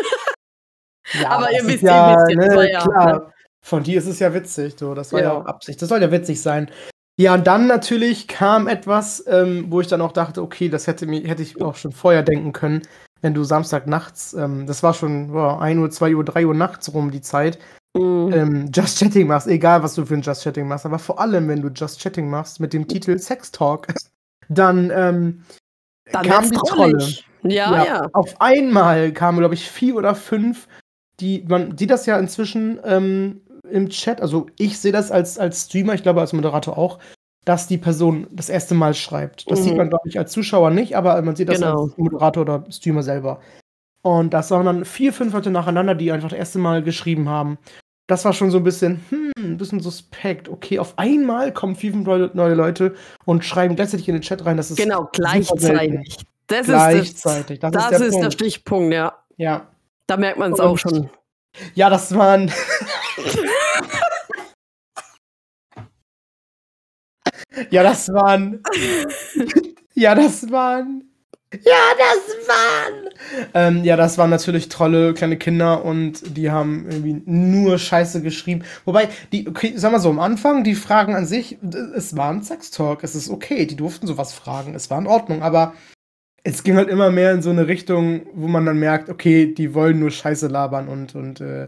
ja Aber ihr wisst, ja, ihr wisst ne, ja, klar. Von dir ist es ja witzig, so. Das war ja. Ja. auch Absicht. Das soll ja witzig sein. Ja, und dann natürlich kam etwas, ähm, wo ich dann auch dachte, okay, das hätte, mir, hätte ich auch schon vorher denken können, wenn du Samstag nachts, ähm, das war schon boah, 1 Uhr, 2 Uhr, 3 Uhr nachts rum die Zeit, Mhm. ähm, Just Chatting machst, egal was du für ein Just Chatting machst, aber vor allem, wenn du Just Chatting machst mit dem Titel Sex Talk, dann, ähm, Dann kam die Trolle. trollig. Ja, ja. Auf einmal kamen, glaube ich, vier oder fünf, die, man sieht das ja inzwischen ähm, im Chat, also ich sehe das als, als Streamer, ich glaube als Moderator auch, dass die Person das erste Mal schreibt. Das Mhm. sieht man, glaube ich, als Zuschauer nicht, aber man sieht das Genau. als Moderator oder Streamer selber. Und das waren dann vier, fünf Leute nacheinander, die einfach das erste Mal geschrieben haben. Das war schon so ein bisschen, hm, ein bisschen suspekt. Okay, auf einmal kommen vier, fünf neue, Leute und schreiben gleichzeitig in den Chat rein. Das ist Genau, gleichzeitig. Das Gleichzeitig, ist, das das, ist der ist der Punkt. Stichpunkt, ja. Ja. Da merkt man es auch schon. Ja, das waren. ja, das waren. ja, das waren Ja, das waren. Ähm, ja, das waren natürlich tolle kleine Kinder und die haben irgendwie nur Scheiße geschrieben. Wobei, die, okay, sag mal so, am Anfang, die Fragen an sich, es war ein Sextalk, es ist okay, die durften sowas fragen, es war in Ordnung, aber es ging halt immer mehr in so eine Richtung, wo man dann merkt, okay, die wollen nur Scheiße labern und, und äh,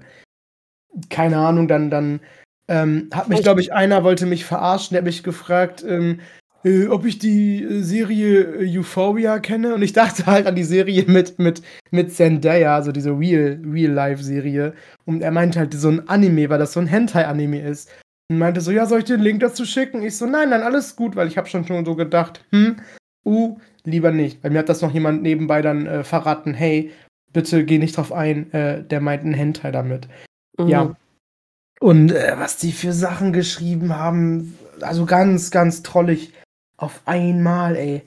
keine Ahnung, dann, dann ähm, hat mich, glaube ich, einer wollte mich verarschen, der hat mich gefragt, ähm, äh, ob ich die äh, Serie äh, Euphoria kenne. Und ich dachte halt an die Serie mit, mit, mit Zendaya, also diese Real, Real-Life-Serie. Und er meinte halt so ein Anime, weil das so ein Hentai-Anime ist. Und meinte so, ja, soll ich den Link dazu schicken? Ich so, nein, nein, alles gut, weil ich habe schon schon so gedacht, hm, uh, lieber nicht. Weil mir hat das noch jemand nebenbei dann äh, verraten, hey, bitte geh nicht drauf ein, der meint ein Hentai damit. Mhm. Ja. Und was die für Sachen geschrieben haben, also ganz, ganz trollig. Auf einmal, ey.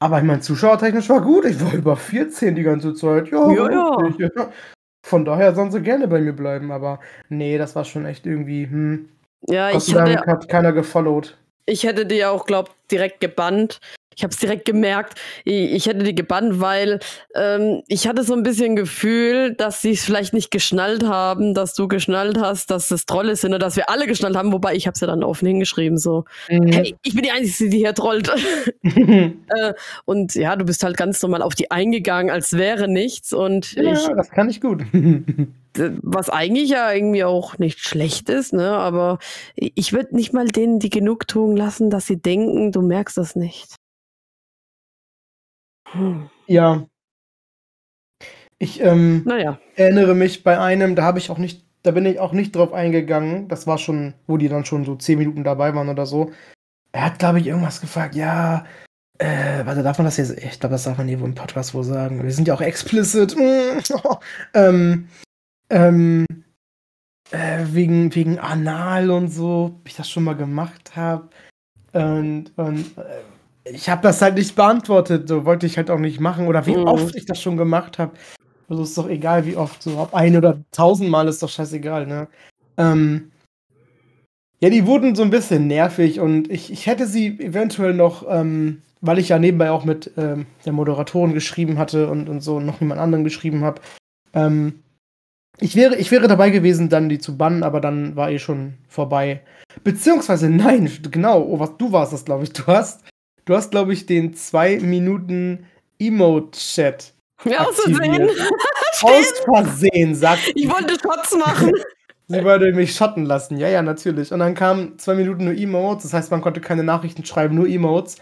Aber ich meine, zuschauertechnisch war gut. Ich war über 14 die ganze Zeit. Ja, ja. ja. Von daher sollen sie gerne bei mir bleiben. Aber nee, das war schon echt irgendwie, hm. Ja, Gott ich hatte, hat keiner gefollowt. Ich hätte die auch, glaub, direkt gebannt, ich habe es direkt gemerkt. Ich, hätte die gebannt, weil ähm, ich hatte so ein bisschen Gefühl, dass sie es vielleicht nicht geschnallt haben, dass du geschnallt hast, dass es Trolle sind oder dass wir alle geschnallt haben. Wobei ich habe es ja dann offen hingeschrieben so. Mhm. Hey, ich bin die Einzige, die hier trollt. äh, und ja, du bist halt ganz normal auf die eingegangen, als wäre nichts. Und ja, ich, das kann ich gut. was eigentlich ja irgendwie auch nicht schlecht ist, ne? Aber ich würde nicht mal denen die Genugtuung lassen, dass sie denken, du merkst das nicht. Ja. Ich ähm, naja. erinnere mich bei einem, da habe ich auch nicht, da bin ich auch nicht drauf eingegangen. Das war schon, wo die dann schon so zehn Minuten dabei waren oder so. Er hat, glaube ich, irgendwas gefragt, ja, äh, warte, darf man das jetzt? Ich glaube, das darf man hier wohl im Podcast wohl sagen. Wir sind ja auch explicit. ähm, ähm, äh, wegen, wegen Anal und so, ob ich das schon mal gemacht habe. Und, und äh, ich habe das halt nicht beantwortet, so wollte ich halt auch nicht machen oder wie mhm. oft ich das schon gemacht habe. Also ist doch egal, wie oft, so ob ein oder tausendmal ist doch scheißegal, ne? Ähm, ja, die wurden so ein bisschen nervig und ich, ich hätte sie eventuell noch, ähm, weil ich ja nebenbei auch mit ähm, der Moderatorin geschrieben hatte und, und so noch jemand anderen geschrieben habe. Ähm, ich wäre, ich wäre dabei gewesen, dann die zu bannen, aber dann war eh schon vorbei. Beziehungsweise, nein, genau, oh, was du warst das, glaube ich. Du hast Du hast, glaube ich, den 2 Minuten Emote-Chat. Ja, aus Versehen. aus Versehen, sagt Ich wollte Shots machen. Sie wollte mich schotten lassen. Ja, ja, natürlich. Und dann kamen zwei Minuten nur Emotes. Das heißt, man konnte keine Nachrichten schreiben, nur Emotes.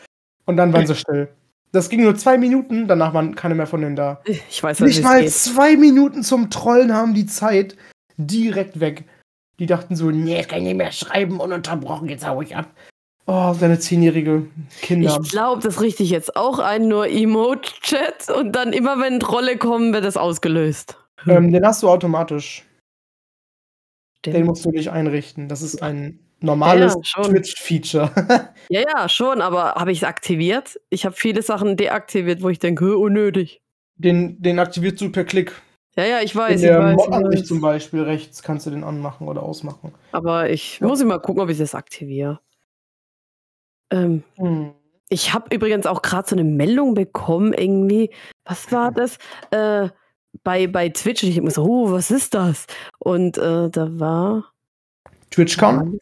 Und dann waren sie still. Das ging nur zwei Minuten, danach waren keine mehr von denen da. Ich weiß nicht. Nicht mal geht. zwei Minuten zum Trollen haben die Zeit direkt weg. Die dachten so, nee, jetzt kann ich nicht mehr schreiben, ununterbrochen, jetzt hau ich ab. Oh, seine zehnjährige Kinder. Ich glaube, das richte ich jetzt auch ein, nur Emote-Chat und dann immer, wenn Trolle kommen, wird das ausgelöst. Ähm, den hast du automatisch. Den, den musst du nicht einrichten. Das ist ein normales ja, Twitch-Feature. ja, ja, schon, aber habe ich es aktiviert? Ich habe viele Sachen deaktiviert, wo ich denke, unnötig. Den, den aktivierst du per Klick. Ja, ja, ich weiß. In der Mod-Ansicht zum Beispiel rechts kannst du den anmachen oder ausmachen. Aber ich ja. muss immer gucken, ob ich das aktiviere. Ähm, hm. Ich habe übrigens auch gerade so eine Meldung bekommen, irgendwie. Was war das? Äh, bei, bei Twitch. Und ich habe mir so, oh, was ist das? Und äh, da war. TwitchCon?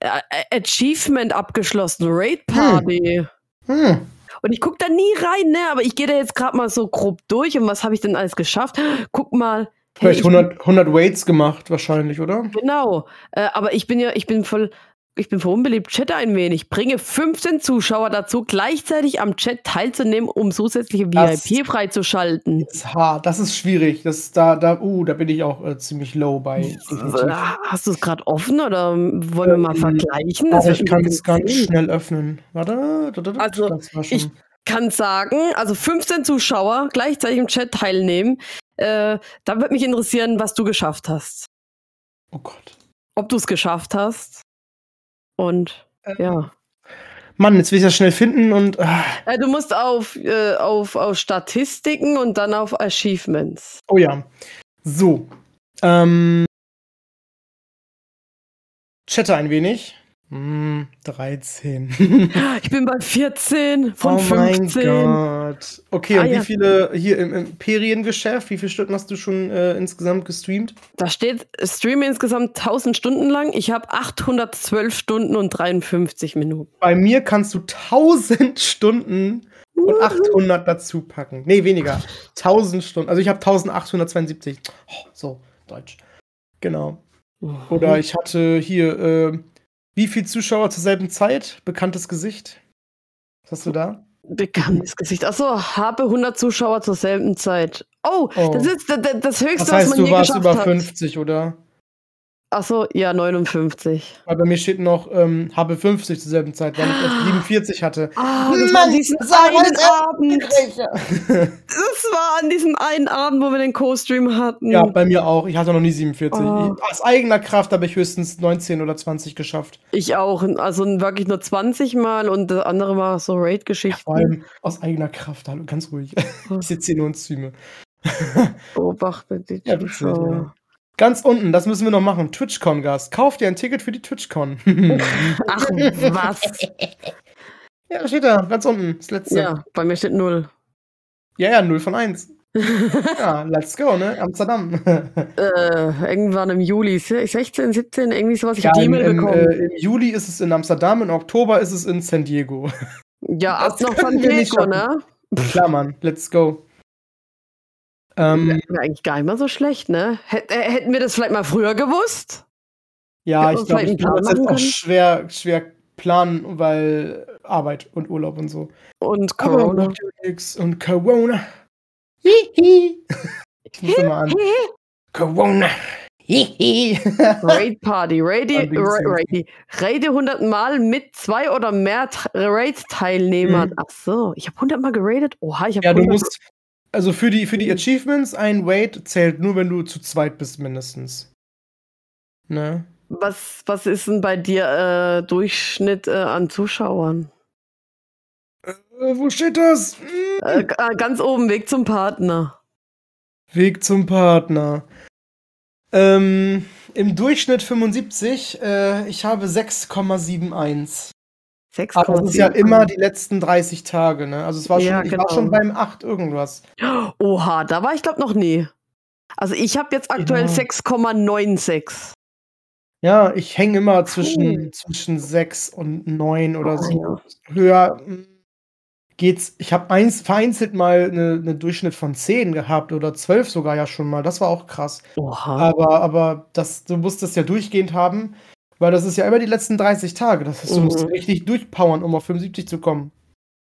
Äh, Achievement abgeschlossen, Raid Party. Hm. Hm. Und ich gucke da nie rein, ne? Aber ich gehe da jetzt gerade mal so grob durch und was habe ich denn alles geschafft? Guck mal. Hey, Vielleicht 100, 100 Waits gemacht, wahrscheinlich, oder? Genau. Äh, aber ich bin ja, ich bin voll ich bin verunbeliebt, chatte ein wenig. Bringe 15 Zuschauer dazu, gleichzeitig am Chat teilzunehmen, um zusätzliche VIP freizuschalten. Das ist hart, das ist schwierig. Das da, da, uh, da bin ich auch äh, ziemlich low bei. Hast du es gerade offen oder wollen wir mal ähm, vergleichen? Das ich kann es ganz schnell öffnen. Warte, also ich kann sagen, also 15 Zuschauer gleichzeitig im Chat teilnehmen. Äh, da würde mich interessieren, was du geschafft hast. Oh Gott. Ob du es geschafft hast. Und äh, ja. Mann, jetzt will ich das schnell finden und. Äh. Du musst auf, äh, auf, auf Statistiken und dann auf Achievements. Oh ja. So. Ähm. Chatte ein wenig. Hm, 13. Ich bin bei 14 von oh 15. mein Gott. Okay, Ah, und wie ja. viele hier im Imperiengeschäft, wie viele Stunden hast du schon äh, insgesamt gestreamt? Da steht Stream insgesamt 1000 Stunden lang. Ich habe 812 Stunden und 53 Minuten. Bei mir kannst du 1000 Stunden und 800 dazu packen. Nee, weniger. 1000 Stunden. Also ich habe 1872. Oh, so, Deutsch. Genau. Oder ich hatte hier, äh, wie viele Zuschauer zur selben Zeit? Bekanntes Gesicht. Was hast du da? Bekanntes Gesicht. Achso, habe 100 Zuschauer zur selben Zeit. Oh, Oh. das ist das, das höchste, Das was heißt, man du je warst geschafft über hat. 50, oder? Achso, ja, 59. Weil bei mir steht noch, ähm, habe 50 zur selben Zeit, weil ich erst 47 hatte. Ah, das war Mann, an diesem das war einen Abend. Das war an diesem einen Abend, wo wir den Co-Stream hatten. ja, bei mir auch. Ich hatte noch nie 47. Oh. Ich, aus eigener Kraft habe ich höchstens 19 oder 20 geschafft. Ich auch. Also wirklich nur 20 Mal und das andere war so Raid-Geschichten. Vor allem aus eigener Kraft. Hallo, ganz ruhig. ich sitze hier nur und streame. Beobachte die Ja, Zuschauer. ja. Ganz unten, das müssen wir noch machen. TwitchCon, Gast. Kauf dir ein Ticket für die TwitchCon. Ach, was? ja, steht da, ganz unten. Das letzte. Ja, Ja, bei mir steht 0. ja, 0 von 1. Ja, let's go, ne? Amsterdam. äh, irgendwann im Juli, 16, 17, irgendwie sowas. Ich ja, hab die E-Mail bekommen. äh, Im Juli ist es in Amsterdam, im Oktober ist es in San Diego. ja, ab noch San Diego, ne? Klar, Mann, let's go. Ähm, Wäre eigentlich gar nicht mal so schlecht, ne? Hät, äh, hätten wir das vielleicht mal früher gewusst? ja, ich glaube, ich kann das jetzt auch schwer, schwer planen, weil Arbeit und Urlaub und so. Und Corona. Und Corona. Hihi. Ich muss mal an. Corona. Raid Party, Raid. Raid, Raid 100 Mal mit zwei oder mehr Raid-Teilnehmern. Mhm. Ach so, ich habe 100 Mal geradet. Oha, ich habe ja, du 100 musst. Also für die, für die Achievements, ein Wait zählt nur, wenn du zu zweit bist, mindestens. Ne? Was, was ist denn bei dir äh, Durchschnitt äh, an Zuschauern? Äh, wo steht das? Hm. Ganz oben, Weg zum Partner. Weg zum Partner. Ähm, Im Durchschnitt 75. Äh, ich habe 6,71. 6, Aber das ist ja immer die letzten 30 Tage, ne? Also es war schon, Ja, ich genau. war schon beim 8 irgendwas. Oha, da war ich glaube noch nie. Also ich habe jetzt aktuell Ja. 6,96. Ja, ich hänge immer zwischen, zwischen 6 und 9 oder Oh, so. ja. Höher mm, geht's. Ich habe eins vereinzelt mal eine, eine Durchschnitt von 10 gehabt oder 12 sogar ja schon mal. Das war auch krass. Oha. Aber, aber das, du musst das ja durchgehend haben, weil das ist ja immer die letzten 30 Tage. Das heißt, du musst Mhm. richtig durchpowern, um auf 75 zu kommen.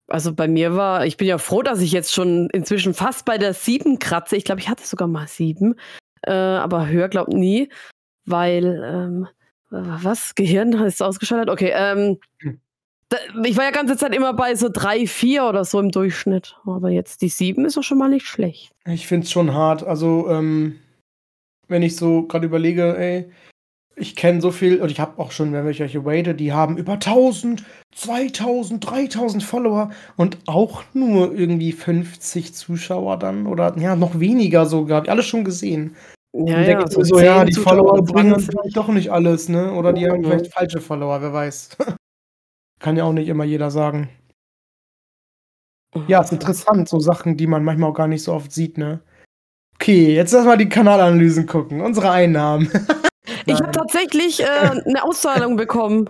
Also bei mir war, ich bin ja froh, dass ich jetzt schon inzwischen fast bei der 7 kratze. Ich glaube, ich hatte sogar mal 7, äh, aber höher glaub nie, weil, ähm, was? Gehirn ist ausgeschaltet? Okay, ähm, Hm. da, ich war ja ganze Zeit immer bei so 3, 4 oder so im Durchschnitt. Aber jetzt die 7 ist doch schon mal nicht schlecht. Ich finde es schon hart. Also, ähm, wenn ich so gerade überlege, ey, ich kenne so viel, und ich habe auch schon welche Waiter, die haben über 1000, 2000, 3000 Follower und auch nur irgendwie 50 Zuschauer dann oder ja, noch weniger sogar. Hab ich alles schon gesehen. Ja, Dann denke ich mir so, 10 ja, die Zuschauer, Follower bringen 20. vielleicht doch nicht alles, ne? Oder die haben Mhm. vielleicht falsche Follower, wer weiß. Kann ja auch nicht immer jeder sagen. Ja, ist interessant, so Sachen, die man manchmal auch gar nicht so oft sieht, ne? Okay, jetzt lass mal die Kanalanalysen gucken. Unsere Einnahmen. Ich habe tatsächlich äh, eine Auszahlung bekommen.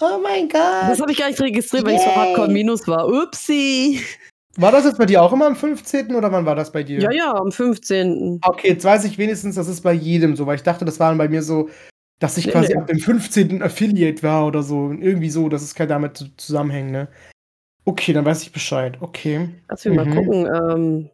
Oh mein Gott. Das habe ich gar nicht registriert, weil ich so Yay. hardcore minus war. Upsi. War das jetzt bei dir auch immer am 15. oder wann war das bei dir? Ja, ja, am 15. Okay, jetzt weiß ich wenigstens, das ist bei jedem so, weil ich dachte, das war bei mir so, dass ich quasi nee. ab dem 15. Affiliate war oder so. Und Irgendwie so, das ist kein damit zu- zusammenhängen, ne? Okay, dann weiß ich Bescheid. Okay. Lass mich mal Mhm. gucken. Ähm,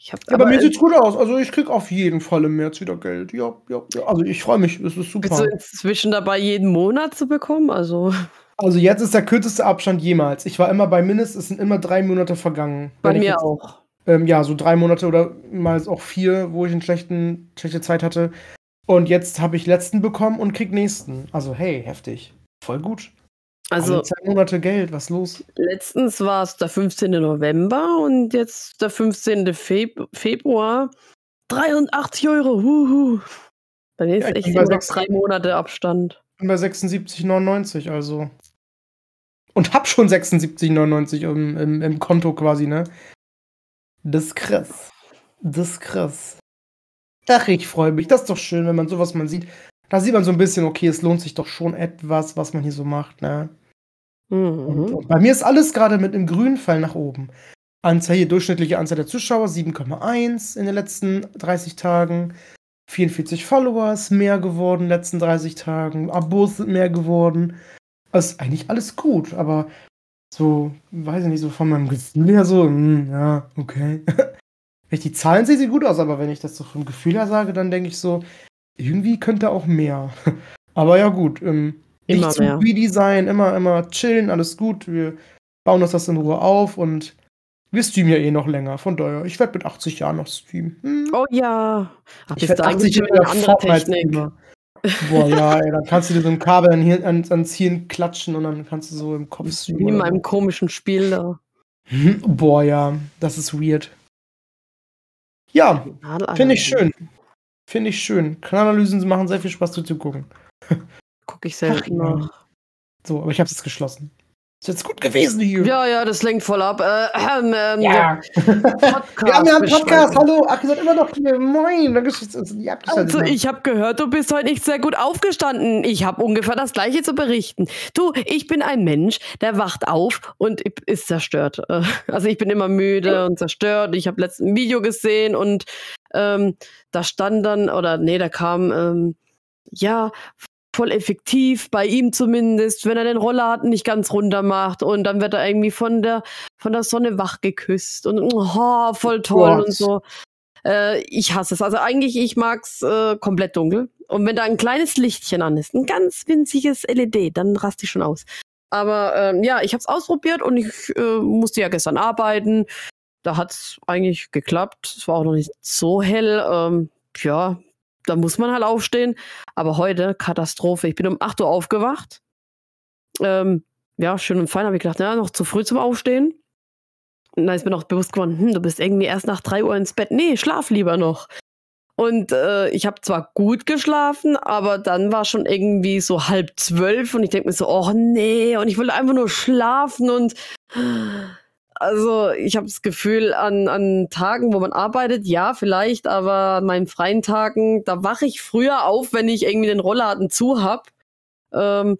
ich hab, Ja, bei aber, mir sieht's gut aus. Also ich krieg auf jeden Fall im März wieder Geld. Ja, ja, ja. Also ich freue mich, das ist super. bist du inzwischen dabei, jeden Monat zu bekommen? Also Also jetzt ist der kürzeste Abstand jemals. Ich war immer bei mindestens, es sind immer drei Monate vergangen. bei mir jetzt, auch. Ähm, ja, so drei Monate oder mal auch vier, wo ich eine schlechten, schlechte Zeit hatte. Und jetzt habe ich letzten bekommen und krieg nächsten. Also hey, heftig. Voll gut. Also Alle zwei Monate Geld, was los? letztens war es der 15. November und jetzt der 15. Feb Februar. 83 Euro. Huhu. Mir ist Ja, ich echt immer noch drei Monate Abstand. bin bei 76,99, also. Und hab schon 76,99 im, im, im Konto quasi, ne? Das ist krass. Das ist krass. Ach, ich freue mich. Das ist doch schön, wenn man sowas mal sieht. Da sieht man so ein bisschen, okay, es lohnt sich doch schon etwas, was man hier so macht, ne? Mhm. Und, und bei mir ist alles gerade mit einem grünen Fall nach oben. Anzahl hier, durchschnittliche Anzahl der Zuschauer 7,1 in den letzten 30 Tagen. 44 Followers mehr geworden in den letzten 30 Tagen. Abos sind mehr geworden. Das ist eigentlich alles gut, aber so, weiß ich nicht, so von meinem Gefühl her so, mh, hm, ja, okay. wenn ich die Zahlen sehe, sieht gut aus, aber wenn ich das so vom Gefühl her sage, dann denke ich so, irgendwie könnte auch mehr. aber ja, gut. Ähm, immer nicht zu mehr. greedy sein, immer, immer chillen, alles gut. Wir bauen uns das in Ruhe auf und wir streamen ja eh noch länger, von daher. Ich werde mit 80 Jahren noch streamen. Hm. Oh ja. Ach, ich werde 80 Jahre andere Technik. Boah, ja, ey, dann kannst du dir so ein Kabel an, an, ans Hirn klatschen und dann kannst du so im Kopf streamen. Wie in meinem komischen Spiel da. Hm, boah, ja, das ist weird. Ja, finde ich schön. Finde ich schön. Kanalanalysen machen sehr viel Spaß zuzugucken. Gucke ich selten nach. So, aber ich habe es geschlossen. Ist jetzt gut gewesen hier. Ja, ja, das lenkt voll ab. Äh, ähm, ähm, ja. Podcast ja, wir haben einen Podcast. Hallo. Ach, ihr seid immer noch hier. Moin. Also, ich habe gehört, du bist heute nicht sehr gut aufgestanden. Ich habe ungefähr das Gleiche zu berichten. Du, ich bin ein Mensch, der wacht auf und ist zerstört. Äh, also, ich bin immer müde und zerstört. Ich habe letztens ein Video gesehen und ähm, da stand dann, oder nee, da kam, ähm, ja, voll effektiv, bei ihm zumindest, wenn er den Rollladen nicht ganz runter macht und dann wird er irgendwie von der, von der Sonne wach geküsst und oh, voll toll Gott. und so. Äh, ich hasse es. Also eigentlich, ich mag's äh, komplett dunkel. Und wenn da ein kleines Lichtchen an ist, ein ganz winziges LED, dann raste ich schon aus. Aber ähm, ja, ich habe es ausprobiert und ich äh, musste ja gestern arbeiten. Da hat's eigentlich geklappt. Es war auch noch nicht so hell. Ähm, ja, da muss man halt aufstehen. Aber heute, Katastrophe. Ich bin um 8 Uhr aufgewacht. Ähm, ja, schön und fein, habe ich gedacht, ja, noch zu früh zum Aufstehen. Und dann ist mir noch bewusst geworden, hm, du bist irgendwie erst nach 3 Uhr ins Bett. Nee, schlaf lieber noch. Und äh, ich habe zwar gut geschlafen, aber dann war schon irgendwie so halb zwölf und ich denke mir so, oh nee, und ich will einfach nur schlafen und also ich habe das Gefühl, an, an Tagen, wo man arbeitet, ja, vielleicht, aber an meinen freien Tagen, da wache ich früher auf, wenn ich irgendwie den Rollladen zu hab. Ähm,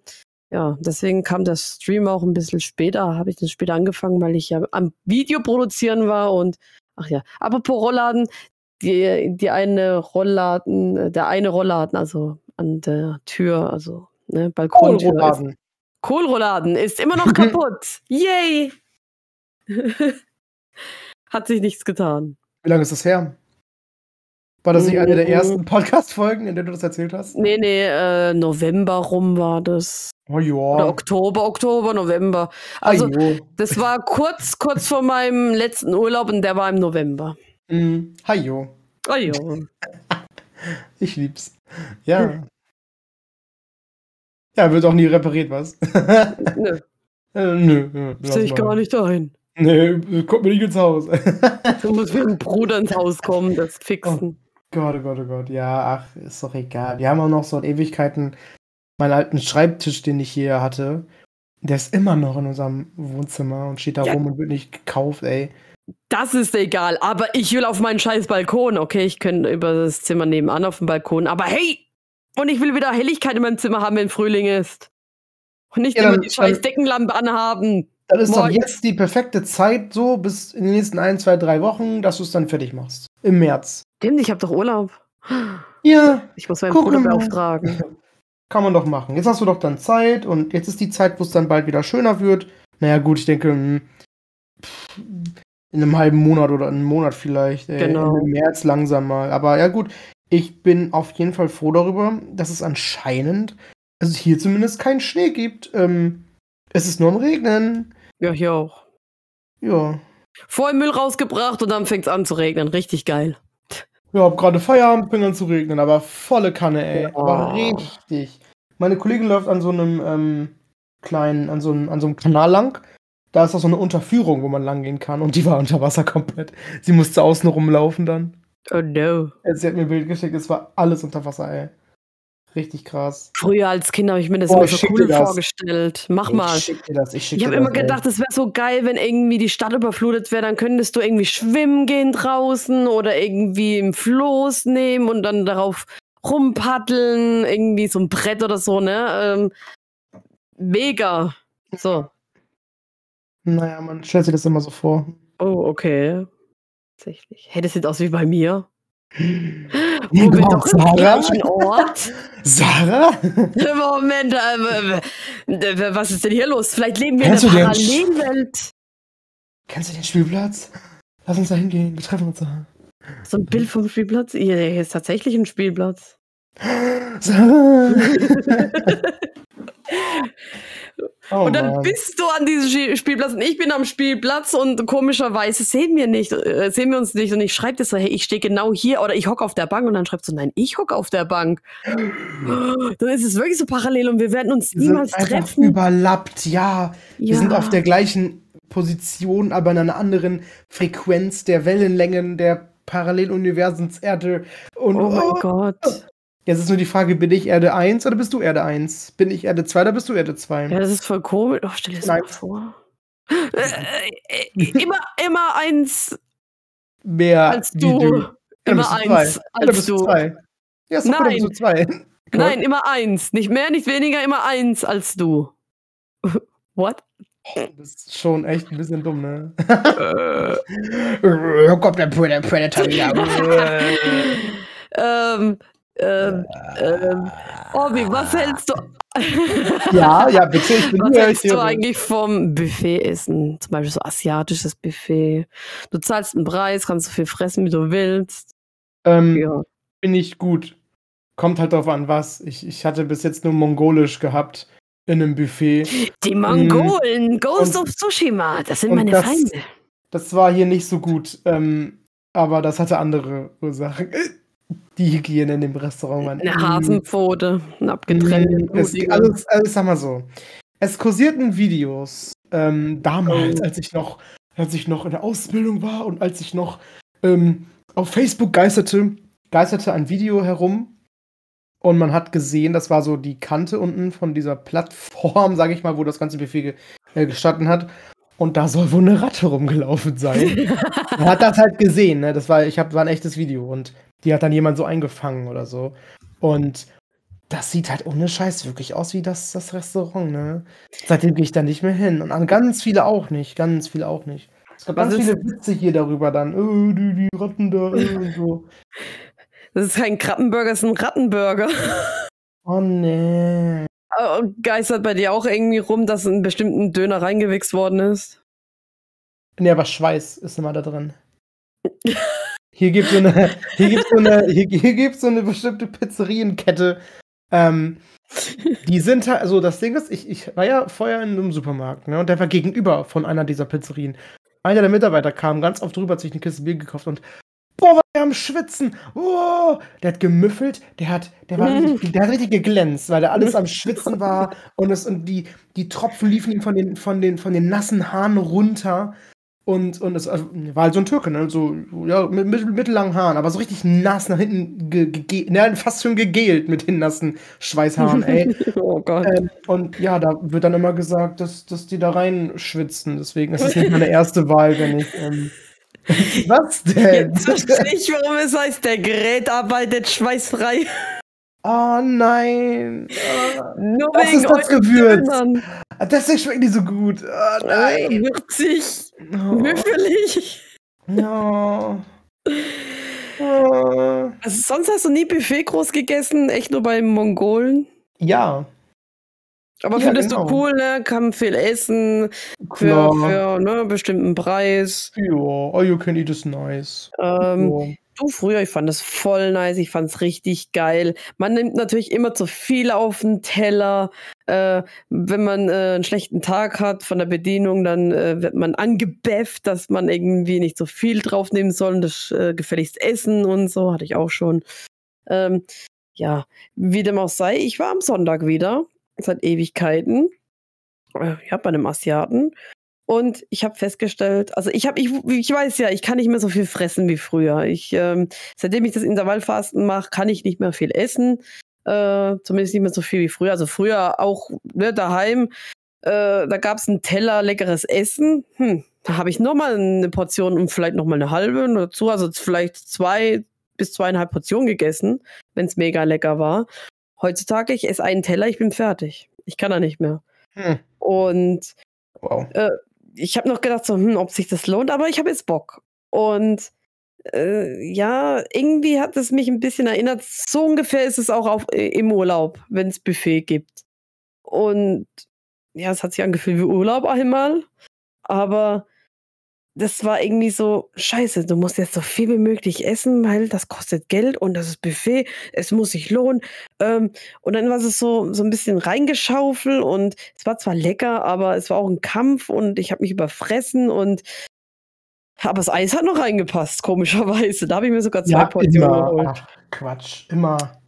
ja, deswegen kam der Stream auch ein bisschen später, habe ich dann später angefangen, weil ich ja am Video produzieren war und ach ja, apropos Rollladen, die, die eine Rollladen, der eine Rollladen, also an der Tür, also ne, Balkontür. Kohlrolladen. Kohlrolladen ist immer noch kaputt. Yay! Hat sich nichts getan. Wie lange ist das her? War das nicht eine der mm. ersten Podcast-Folgen, in der du das erzählt hast? Nee, nee, äh, November rum war das. Oh ja. Oder Oktober, Oktober, November. Also, Ajo. das war kurz, kurz vor meinem letzten Urlaub und der war im November. Mm. Hajo. Hajo. ich lieb's. Ja. Ja, wird auch nie repariert, was? nö. Äh, nö. nö Sehe ich gar nicht dahin. Nee, kommt mir nicht ins Haus. du musst mit dem Bruder ins Haus kommen, das fixen. Oh Gott, oh Gott, oh Gott. Ja, ach, ist doch egal. Wir haben auch noch so in Ewigkeiten meinen alten Schreibtisch, den ich hier hatte. Der ist immer noch in unserem Wohnzimmer und steht da ja. rum und wird nicht gekauft, ey. Das ist egal, aber ich will auf meinen scheiß Balkon. Okay, ich könnte über das Zimmer nebenan auf dem Balkon, aber hey! Und ich will wieder Helligkeit in meinem Zimmer haben, wenn Frühling ist. Und nicht ja, immer die scheiß Deckenlampe anhaben. Dann ist Morgen. doch jetzt die perfekte Zeit, so bis in den nächsten ein, zwei, drei Wochen, dass du es dann fertig machst. Im März. Stimmt, ich habe doch Urlaub. Ja. Ich muss meinen Bruder beauftragen. Kann man doch machen. Jetzt hast du doch dann Zeit und jetzt ist die Zeit, wo es dann bald wieder schöner wird. Naja, gut, ich denke, hm, in einem halben Monat oder einem Monat vielleicht. Ey, genau. Im März langsam mal. Aber ja, gut, ich bin auf jeden Fall froh darüber, dass es anscheinend, also hier zumindest keinen Schnee gibt. Ähm, es ist nur am Regnen. Ja, hier auch. Ja. Voll Müll rausgebracht und dann fängt es an zu regnen. Richtig geil. Ja, hab gerade Feierabend, bin an zu regnen, aber volle Kanne, ey. Ja. Aber richtig. Meine Kollegin läuft an so einem ähm, kleinen, an so einem, an so einem Kanal lang. Da ist auch so eine Unterführung, wo man lang gehen kann und die war unter Wasser komplett. Sie musste außen rumlaufen dann. Oh no. Sie hat mir ein Bild geschickt, es war alles unter Wasser, ey. Richtig krass. Früher als Kind habe ich mir das Boah, immer so cool vorgestellt. Mach mal. Ich schick dir das. Ich, schick Ich habe immer gedacht, es wäre so geil, wenn irgendwie die Stadt überflutet wäre, dann könntest du irgendwie schwimmen gehen draußen oder irgendwie im Floß nehmen und dann darauf rumpaddeln, irgendwie so ein Brett oder so, ne? Ähm, mega. So. Naja, man stellt sich das immer so vor. Oh, okay. Tatsächlich. Hey, das sieht aus wie bei mir. Wo wir Gott, doch Sarah? Ort. Sarah? Moment, äh, was ist denn hier los? Vielleicht leben wir Kennst in einer Parallelwelt. Kennst du den Spielplatz? Lass uns da hingehen. Wir treffen uns da. So ein Bild vom Spielplatz? Hier ist tatsächlich ein Spielplatz. Sarah! oh, und dann Mann. bist du an diesem Spielplatz und ich bin am Spielplatz und komischerweise sehen wir nicht, äh, sehen wir uns nicht und ich schreibe dir so, hey, ich stehe genau hier oder ich hocke auf der Bank und dann schreibst du, nein, ich hocke auf der Bank. Dann ist es wirklich so parallel und wir werden uns Wir sind niemals einfach treffen. überlappt, ja. Wir Ja. sind auf der gleichen Position, aber in einer anderen Frequenz der Wellenlängen der Paralleluniversenserde. Und Oh mein Gott. Jetzt ist nur die Frage, bin ich Erde 1 oder bist du Erde 1? Bin ich Erde 2 oder bist du Erde 2? Ja, das ist voll komisch. Oh, stell dir das Nein. mal vor. Äh, äh, immer, immer eins Mehr als du. Dann Immer bist du eins zwei. Dann als bist du du. zwei. Ja, ist doch gut, dann bist du Nein. zwei. Nein, immer eins. Nicht mehr, nicht weniger, immer eins als du. What? Das ist schon echt ein bisschen dumm, ne? Äh. Kommt der Pred- Predator wieder. ähm, ähm, ähm, Obi, was hältst du? ja, ja, bitte, ich bin Was hältst du eigentlich vom Buffet-Essen? Zum Beispiel so asiatisches Buffet. Du zahlst einen Preis, kannst so viel fressen, wie du willst. Ähm, Ja. Bin ich gut. Kommt halt drauf an, was. Ich, ich hatte bis jetzt nur Mongolisch gehabt in einem Buffet. Die Mongolen, Ghost Und- of Tsushima, das sind meine das- Feinde. Das war hier nicht so gut. Ähm, aber das hatte andere Ursachen. Die Hygiene in dem Restaurant war Eine Hasenpfote, eine abgetrennte Mm, es, blutige. also, also sag mal so. Es kursierten Videos ähm, damals, Oh. als ich noch, als ich noch in der Ausbildung war und als ich noch ähm, auf Facebook geisterte, geisterte ein Video herum und man hat gesehen, das war so die Kante unten von dieser Plattform, sage ich mal, wo das ganze Buffet ge äh, gestanden hat. Und da soll wohl eine Ratte rumgelaufen sein. Man hat das halt gesehen, ne? Das war, ich hab, war ein echtes Video und die hat dann jemand so eingefangen oder so. Und das sieht halt ohne Scheiß wirklich aus wie das, das Restaurant, ne? Seitdem gehe ich da nicht mehr hin. Und an ganz viele auch nicht. Ganz viele auch nicht. Es gab ganz viele Witze hier darüber dann. Oh, die, die Ratten da äh, und so. Das ist kein Krabbenburger, das ist ein Rattenburger. Oh nee. Oh, Geistert bei dir auch irgendwie rum, dass in einen bestimmten Döner reingewichst worden ist? Nee, aber Schweiß ist immer da drin. Hier gibt so eine, hier gibt so eine, hier, hier gibt's so eine bestimmte Pizzerienkette. Ähm, die sind halt, also das Ding ist, ich, ich war ja vorher in einem Supermarkt, ne, und der war gegenüber von einer dieser Pizzerien. Einer der Mitarbeiter kam ganz oft drüber, hat sich eine Kiste Bier gekauft und boah, war der am Schwitzen. Oh, der hat gemüffelt, der hat, der war richtig, der hat richtig geglänzt, weil der alles am Schwitzen war und es und die, die Tropfen liefen ihm von den, von den, von den nassen Haaren runter. Und, und es also, war halt so ein Türke, ne? So, ja, mit, mit mittellangen Haaren, aber so richtig nass nach hinten, ge, ge, ne, fast schon gegelt mit den nassen Schweißhaaren, ey. oh Gott. ähm, und ja, da wird dann immer gesagt, dass, dass die da reinschwitzen. Deswegen ist es nicht meine erste Wahl, wenn ich. Ähm, was denn? Jetzt verstehe ich, warum es heißt, der Gerät arbeitet schweißfrei. Oh nein. Nur Was wegen ist das Gewürz? Dönern. Ah, Deswegen schmecken die so gut. Oh nein. Würzig, Oh, müffelig. ja. Oh. Also sonst hast du nie Buffet groß gegessen, echt nur beim Mongolen. Ja, Aber Ja, findest genau. du cool, ne? Kann viel essen für, klar. für ne, einen bestimmten Preis. Ja, all you can eat is nice. Ähm, Ja. Du früher, ich fand das voll nice, ich fand es richtig geil. Man nimmt natürlich immer zu viel auf den Teller. Äh, wenn man äh, einen schlechten Tag hat von der Bedienung, dann äh, wird man angebefft, dass man irgendwie nicht so viel draufnehmen soll und das äh, gefälligst essen und so, hatte ich auch schon. Ähm, ja, wie dem auch sei, ich war am Sonntag wieder, seit Ewigkeiten. Äh, ja, bei einem Asiaten. Und ich habe festgestellt, also ich habe, ich, ich weiß ja, ich kann nicht mehr so viel fressen wie früher. Ich, ähm, seitdem ich das Intervallfasten mache, kann ich nicht mehr viel essen. Äh, zumindest nicht mehr so viel wie früher. Also früher auch ne, daheim, äh, da gab es einen Teller leckeres Essen. Hm, da habe ich nochmal eine Portion und vielleicht nochmal eine halbe dazu. Also vielleicht zwei bis zweieinhalb Portionen gegessen, wenn es mega lecker war. Heutzutage, ich esse einen Teller, ich bin fertig. Ich kann da nicht mehr. Hm. Und wow. äh, ich habe noch gedacht, so, hm, ob sich das lohnt, aber ich habe jetzt Bock. Und äh, ja, irgendwie hat es mich ein bisschen erinnert. So ungefähr ist es auch auf, äh, im Urlaub, wenn es Buffet gibt. Und ja, es hat sich angefühlt wie Urlaub einmal. Aber das war irgendwie so, scheiße, du musst jetzt so viel wie möglich essen, weil das kostet Geld und das ist Buffet, es muss sich lohnen. Ähm, und dann war es so, so ein bisschen reingeschaufelt und es war zwar lecker, aber es war auch ein Kampf und ich habe mich überfressen und aber das Eis hat noch reingepasst, komischerweise. Da habe ich mir sogar zwei ja, Portionen geholt. Ach, Quatsch, immer.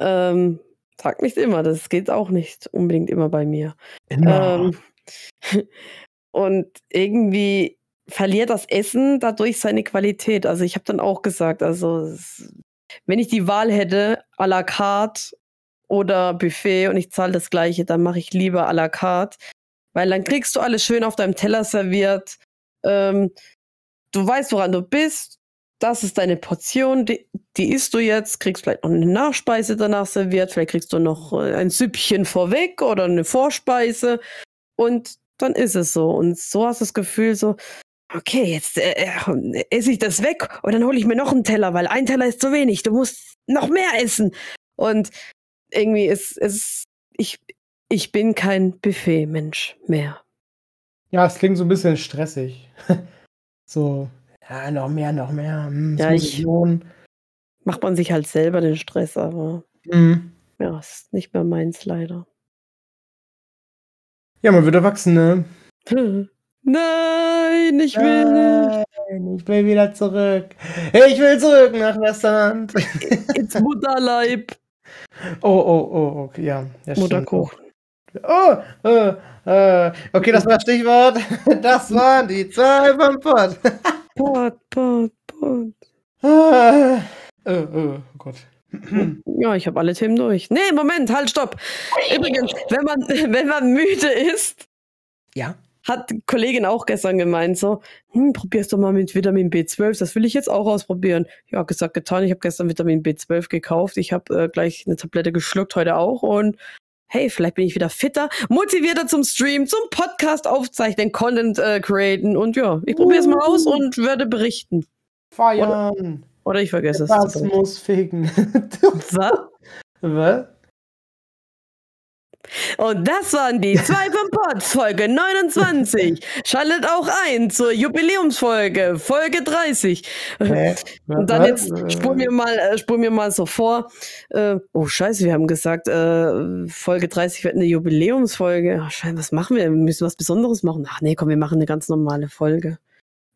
Ähm, sag nicht immer, das geht auch nicht unbedingt immer bei mir. Immer. Ähm, und irgendwie verliert das Essen dadurch seine Qualität. Also ich habe dann auch gesagt, also wenn ich die Wahl hätte, à la carte oder Buffet und ich zahle das gleiche, dann mache ich lieber à la carte, weil dann kriegst du alles schön auf deinem Teller serviert. Ähm, du weißt, woran du bist. Das ist deine Portion, die, die isst du jetzt, kriegst vielleicht noch eine Nachspeise danach serviert, vielleicht kriegst du noch äh, ein Süppchen vorweg oder eine Vorspeise und dann ist es so. Und so hast du das Gefühl, so, okay, jetzt äh, äh, esse ich das weg und dann hole ich mir noch einen Teller, weil ein Teller ist zu wenig. Du musst noch mehr essen. Und irgendwie ist es, ich, ich bin kein Buffet-Mensch mehr. Ja, es klingt so ein bisschen stressig. so, ja, noch mehr, noch mehr. Hm, ja, ich, macht man sich halt selber den Stress, aber mhm. ja, ist nicht mehr meins leider. Ja, man wird erwachsen, ne? Nein, ich will Nein, nicht. Ich will wieder zurück. Ich will zurück nach Westerland. Ins Mutterleib. Oh, oh, oh, okay, ja. ja Mutterkuchen. Oh, äh, äh, okay, das war Stichwort. Das waren die zwei vom Pott. Pott, Pott, Pott. Ah, äh, äh, oh Gott. Ja, ich habe alle Themen durch. Nee, Moment, halt, stopp. Übrigens, wenn man, wenn man müde ist, ja hat die Kollegin auch gestern gemeint, so, hm, probier's doch mal mit Vitamin B12, das will ich jetzt auch ausprobieren. Ja, gesagt, getan, ich habe gestern Vitamin B12 gekauft, ich habe äh, gleich eine Tablette geschluckt heute auch und hey, vielleicht bin ich wieder fitter, motivierter zum Stream, zum Podcast aufzeichnen, Content äh, createn und ja, ich probiere es mal aus und werde berichten. Feiern. Oder, oder ich vergesse es. Das muss ficken. Was? Was? Und das waren die zwei vom Pod, Folge 29. Schaltet auch ein zur Jubiläumsfolge, Folge 30. Hä? Und dann jetzt spul mir mal, äh, spul mir mal so vor. Äh, oh Scheiße, wir haben gesagt, äh, Folge 30 wird eine Jubiläumsfolge. Ach, Scheiße, was machen wir? Wir müssen was Besonderes machen. Ach nee, komm, wir machen eine ganz normale Folge.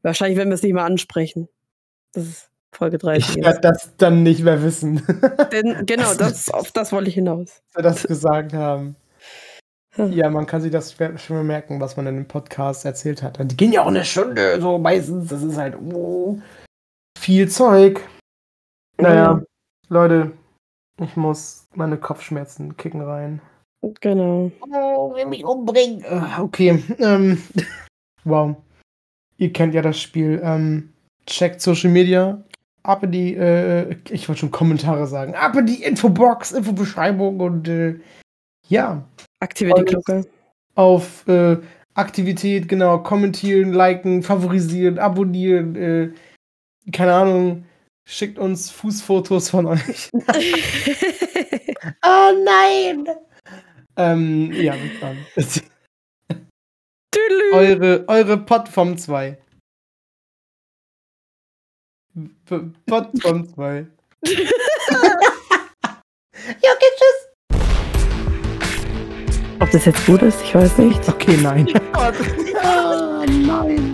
Wahrscheinlich werden wir es nicht mehr ansprechen. Das ist Folge 30. Ich werde das dann nicht mehr wissen. Denn, genau, das, auf das wollte ich hinaus. Dass wir das gesagt haben. Ja, man kann sich das schon mal merken, was man in dem Podcast erzählt hat. Die gehen ja auch eine Stunde, so meistens. Das ist halt oh, viel Zeug. Naja, mhm. Leute, ich muss meine Kopfschmerzen kicken rein. Genau. Oh, will mich umbringen. Ah, okay. Ähm, wow. Ihr kennt ja das Spiel. Ähm, checkt Social Media. Ab in die, äh, ich wollte schon Kommentare sagen. Ab in die Infobox, Infobeschreibung und äh, ja. Aktiviert die Glocke. Auf äh, Aktivität, genau. Kommentieren, liken, favorisieren, abonnieren. Äh, keine Ahnung. Schickt uns Fußfotos von euch. oh nein! Ähm, ja, dann. eure, eure Podform 2. Podform 2. ja, okay, tschüss. Ob das jetzt gut ist, ich weiß nicht. Okay, nein. oh Gott. Ah, nein.